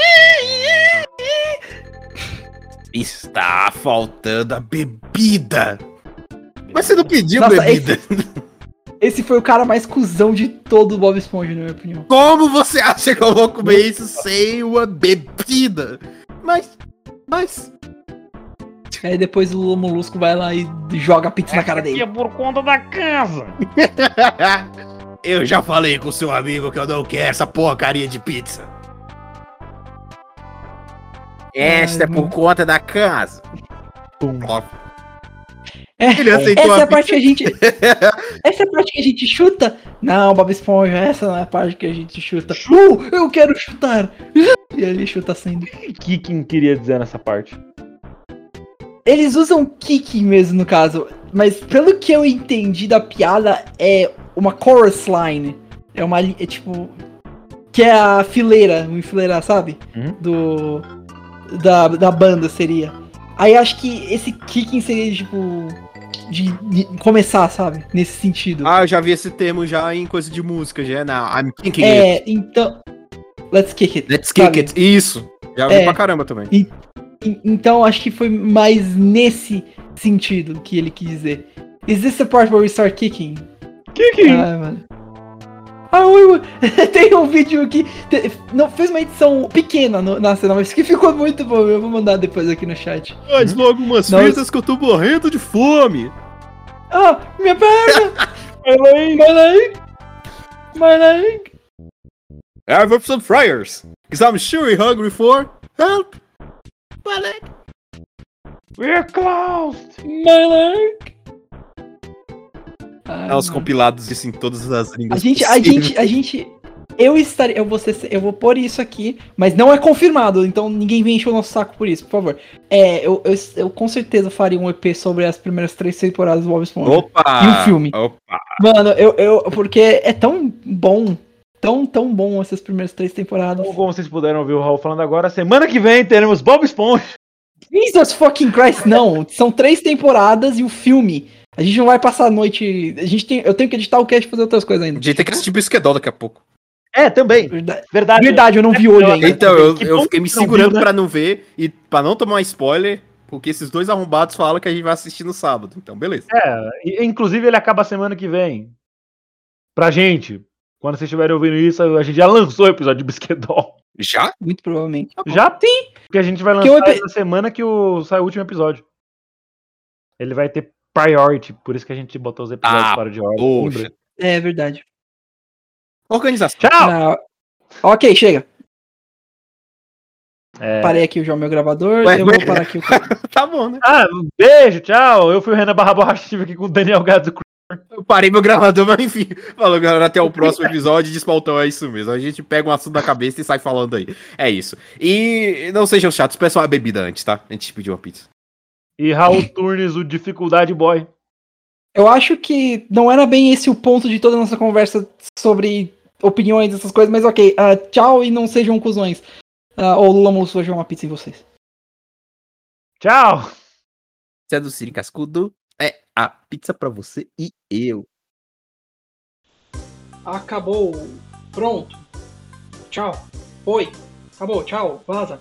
Está faltando a bebida. Mas você não pediu Nossa, bebida. Esse foi o cara mais cuzão de todo o Bob Esponja, na minha opinião. Como você acha que eu vou comer isso sem uma bebida? Mas, mas... Aí depois o Lula Molusco vai lá e joga a pizza na cara Aqui dele. é por conta da casa. eu já falei com o seu amigo que eu não quero essa porcaria de pizza. Esta é Ai, por mano. conta da casa. Pum. Ó, É, Ele aceitou essa é a a parte que a gente. Essa é a parte que a gente chuta? Não, Bob Esponja, essa não é a parte que a gente chuta. Uh, eu quero chutar! E ele chuta sendo. O que Kikin queria dizer nessa parte? Eles usam kick mesmo no caso, mas pelo que eu entendi da piada, é uma chorus line. É uma. É tipo. Que é a fileira, uma fileira, sabe? Uhum. Do. Da, da banda seria. Aí acho que esse kicking seria tipo. De, de começar, sabe? Nesse sentido. Ah, eu já vi esse termo já em coisa de música, já é na I'm kicking it. é, então. Let's kick it. Let's kick sabe? it. Isso. Já vi É. pra caramba também. E- Então acho que foi mais nesse sentido que ele quis dizer. Is this the part where we start kicking? Que? Ai, mano. Ah, oi. tem um vídeo aqui. te- Não, fez uma edição pequena no- na cena, mas que ficou muito bom. Eu vou mandar depois aqui no chat. Faz logo umas Não, fritas que eu tô morrendo de fome. Ah, minha perna! my leg! My leg! My leg! Have some fryers. Cause I'm sure you're hungry for help. We're closed! My leg! Ai, os compilados disso em todas as A línguas. gente, a possíveis. gente, a gente. Eu estaria. Eu vou, ser, eu vou pôr isso aqui, mas não é confirmado, então ninguém vem encher o nosso saco por isso, por favor. É, eu, eu, eu com certeza faria um EP sobre as primeiras três temporadas do Bob Esponja. Opa! E um filme. Opa! Mano, eu, eu. Porque é tão bom. Tão, tão bom essas primeiras três temporadas. Como vocês puderam ouvir o Raul falando agora, semana que vem teremos Bob Esponja. Jesus fucking Christ, não. São três temporadas e o filme. A gente não vai passar a noite. A gente tem, eu tenho que editar o cast e fazer outras coisas ainda. A gente tem que assistir Bisquedol daqui a pouco. É, também. Verdade, Verdade. eu não vi hoje ainda. Então, eu, eu fiquei me segurando né? pra não ver e pra não tomar spoiler, porque esses dois arrombados falam que a gente vai assistir no sábado. Então, beleza. É, inclusive ele acaba semana que vem. Pra gente. Quando vocês estiverem ouvindo isso, a gente já lançou o episódio de Bisquedol. Já? Muito provavelmente. Já tem. Porque a gente vai lançar na semana que o, sai o último episódio. Ele vai ter priority, por isso que a gente botou os episódios Ah, fora de ordem. É verdade. Organização. Tchau! Ah, ok, chega. É. Parei aqui já o meu gravador. Ué, eu ué. vou parar aqui o. Tá bom, né? Ah, um beijo, tchau. Eu fui o Renan Barra Borracha, estive aqui com o Daniel Gadzo. Eu parei meu gravador, mas enfim. Falou, galera, até o próximo episódio. Despautão, é isso mesmo. A gente pega um assunto da cabeça e sai falando aí. É isso. E não sejam chatos, peçam uma bebida antes, tá? Antes de pedir uma pizza. E Raul Turnes, o Dificuldade Boy. Eu acho que não era bem esse o ponto de toda a nossa conversa sobre opiniões, essas coisas, mas ok. ah, tchau e não sejam cuzões. Ah, ou Lula Moço vai jogar uma pizza em vocês. Tchau! Se é do Siri Cascudo, é a pizza pra você e eu. Acabou. Pronto. Tchau. Foi. Acabou. Tchau. Vaza.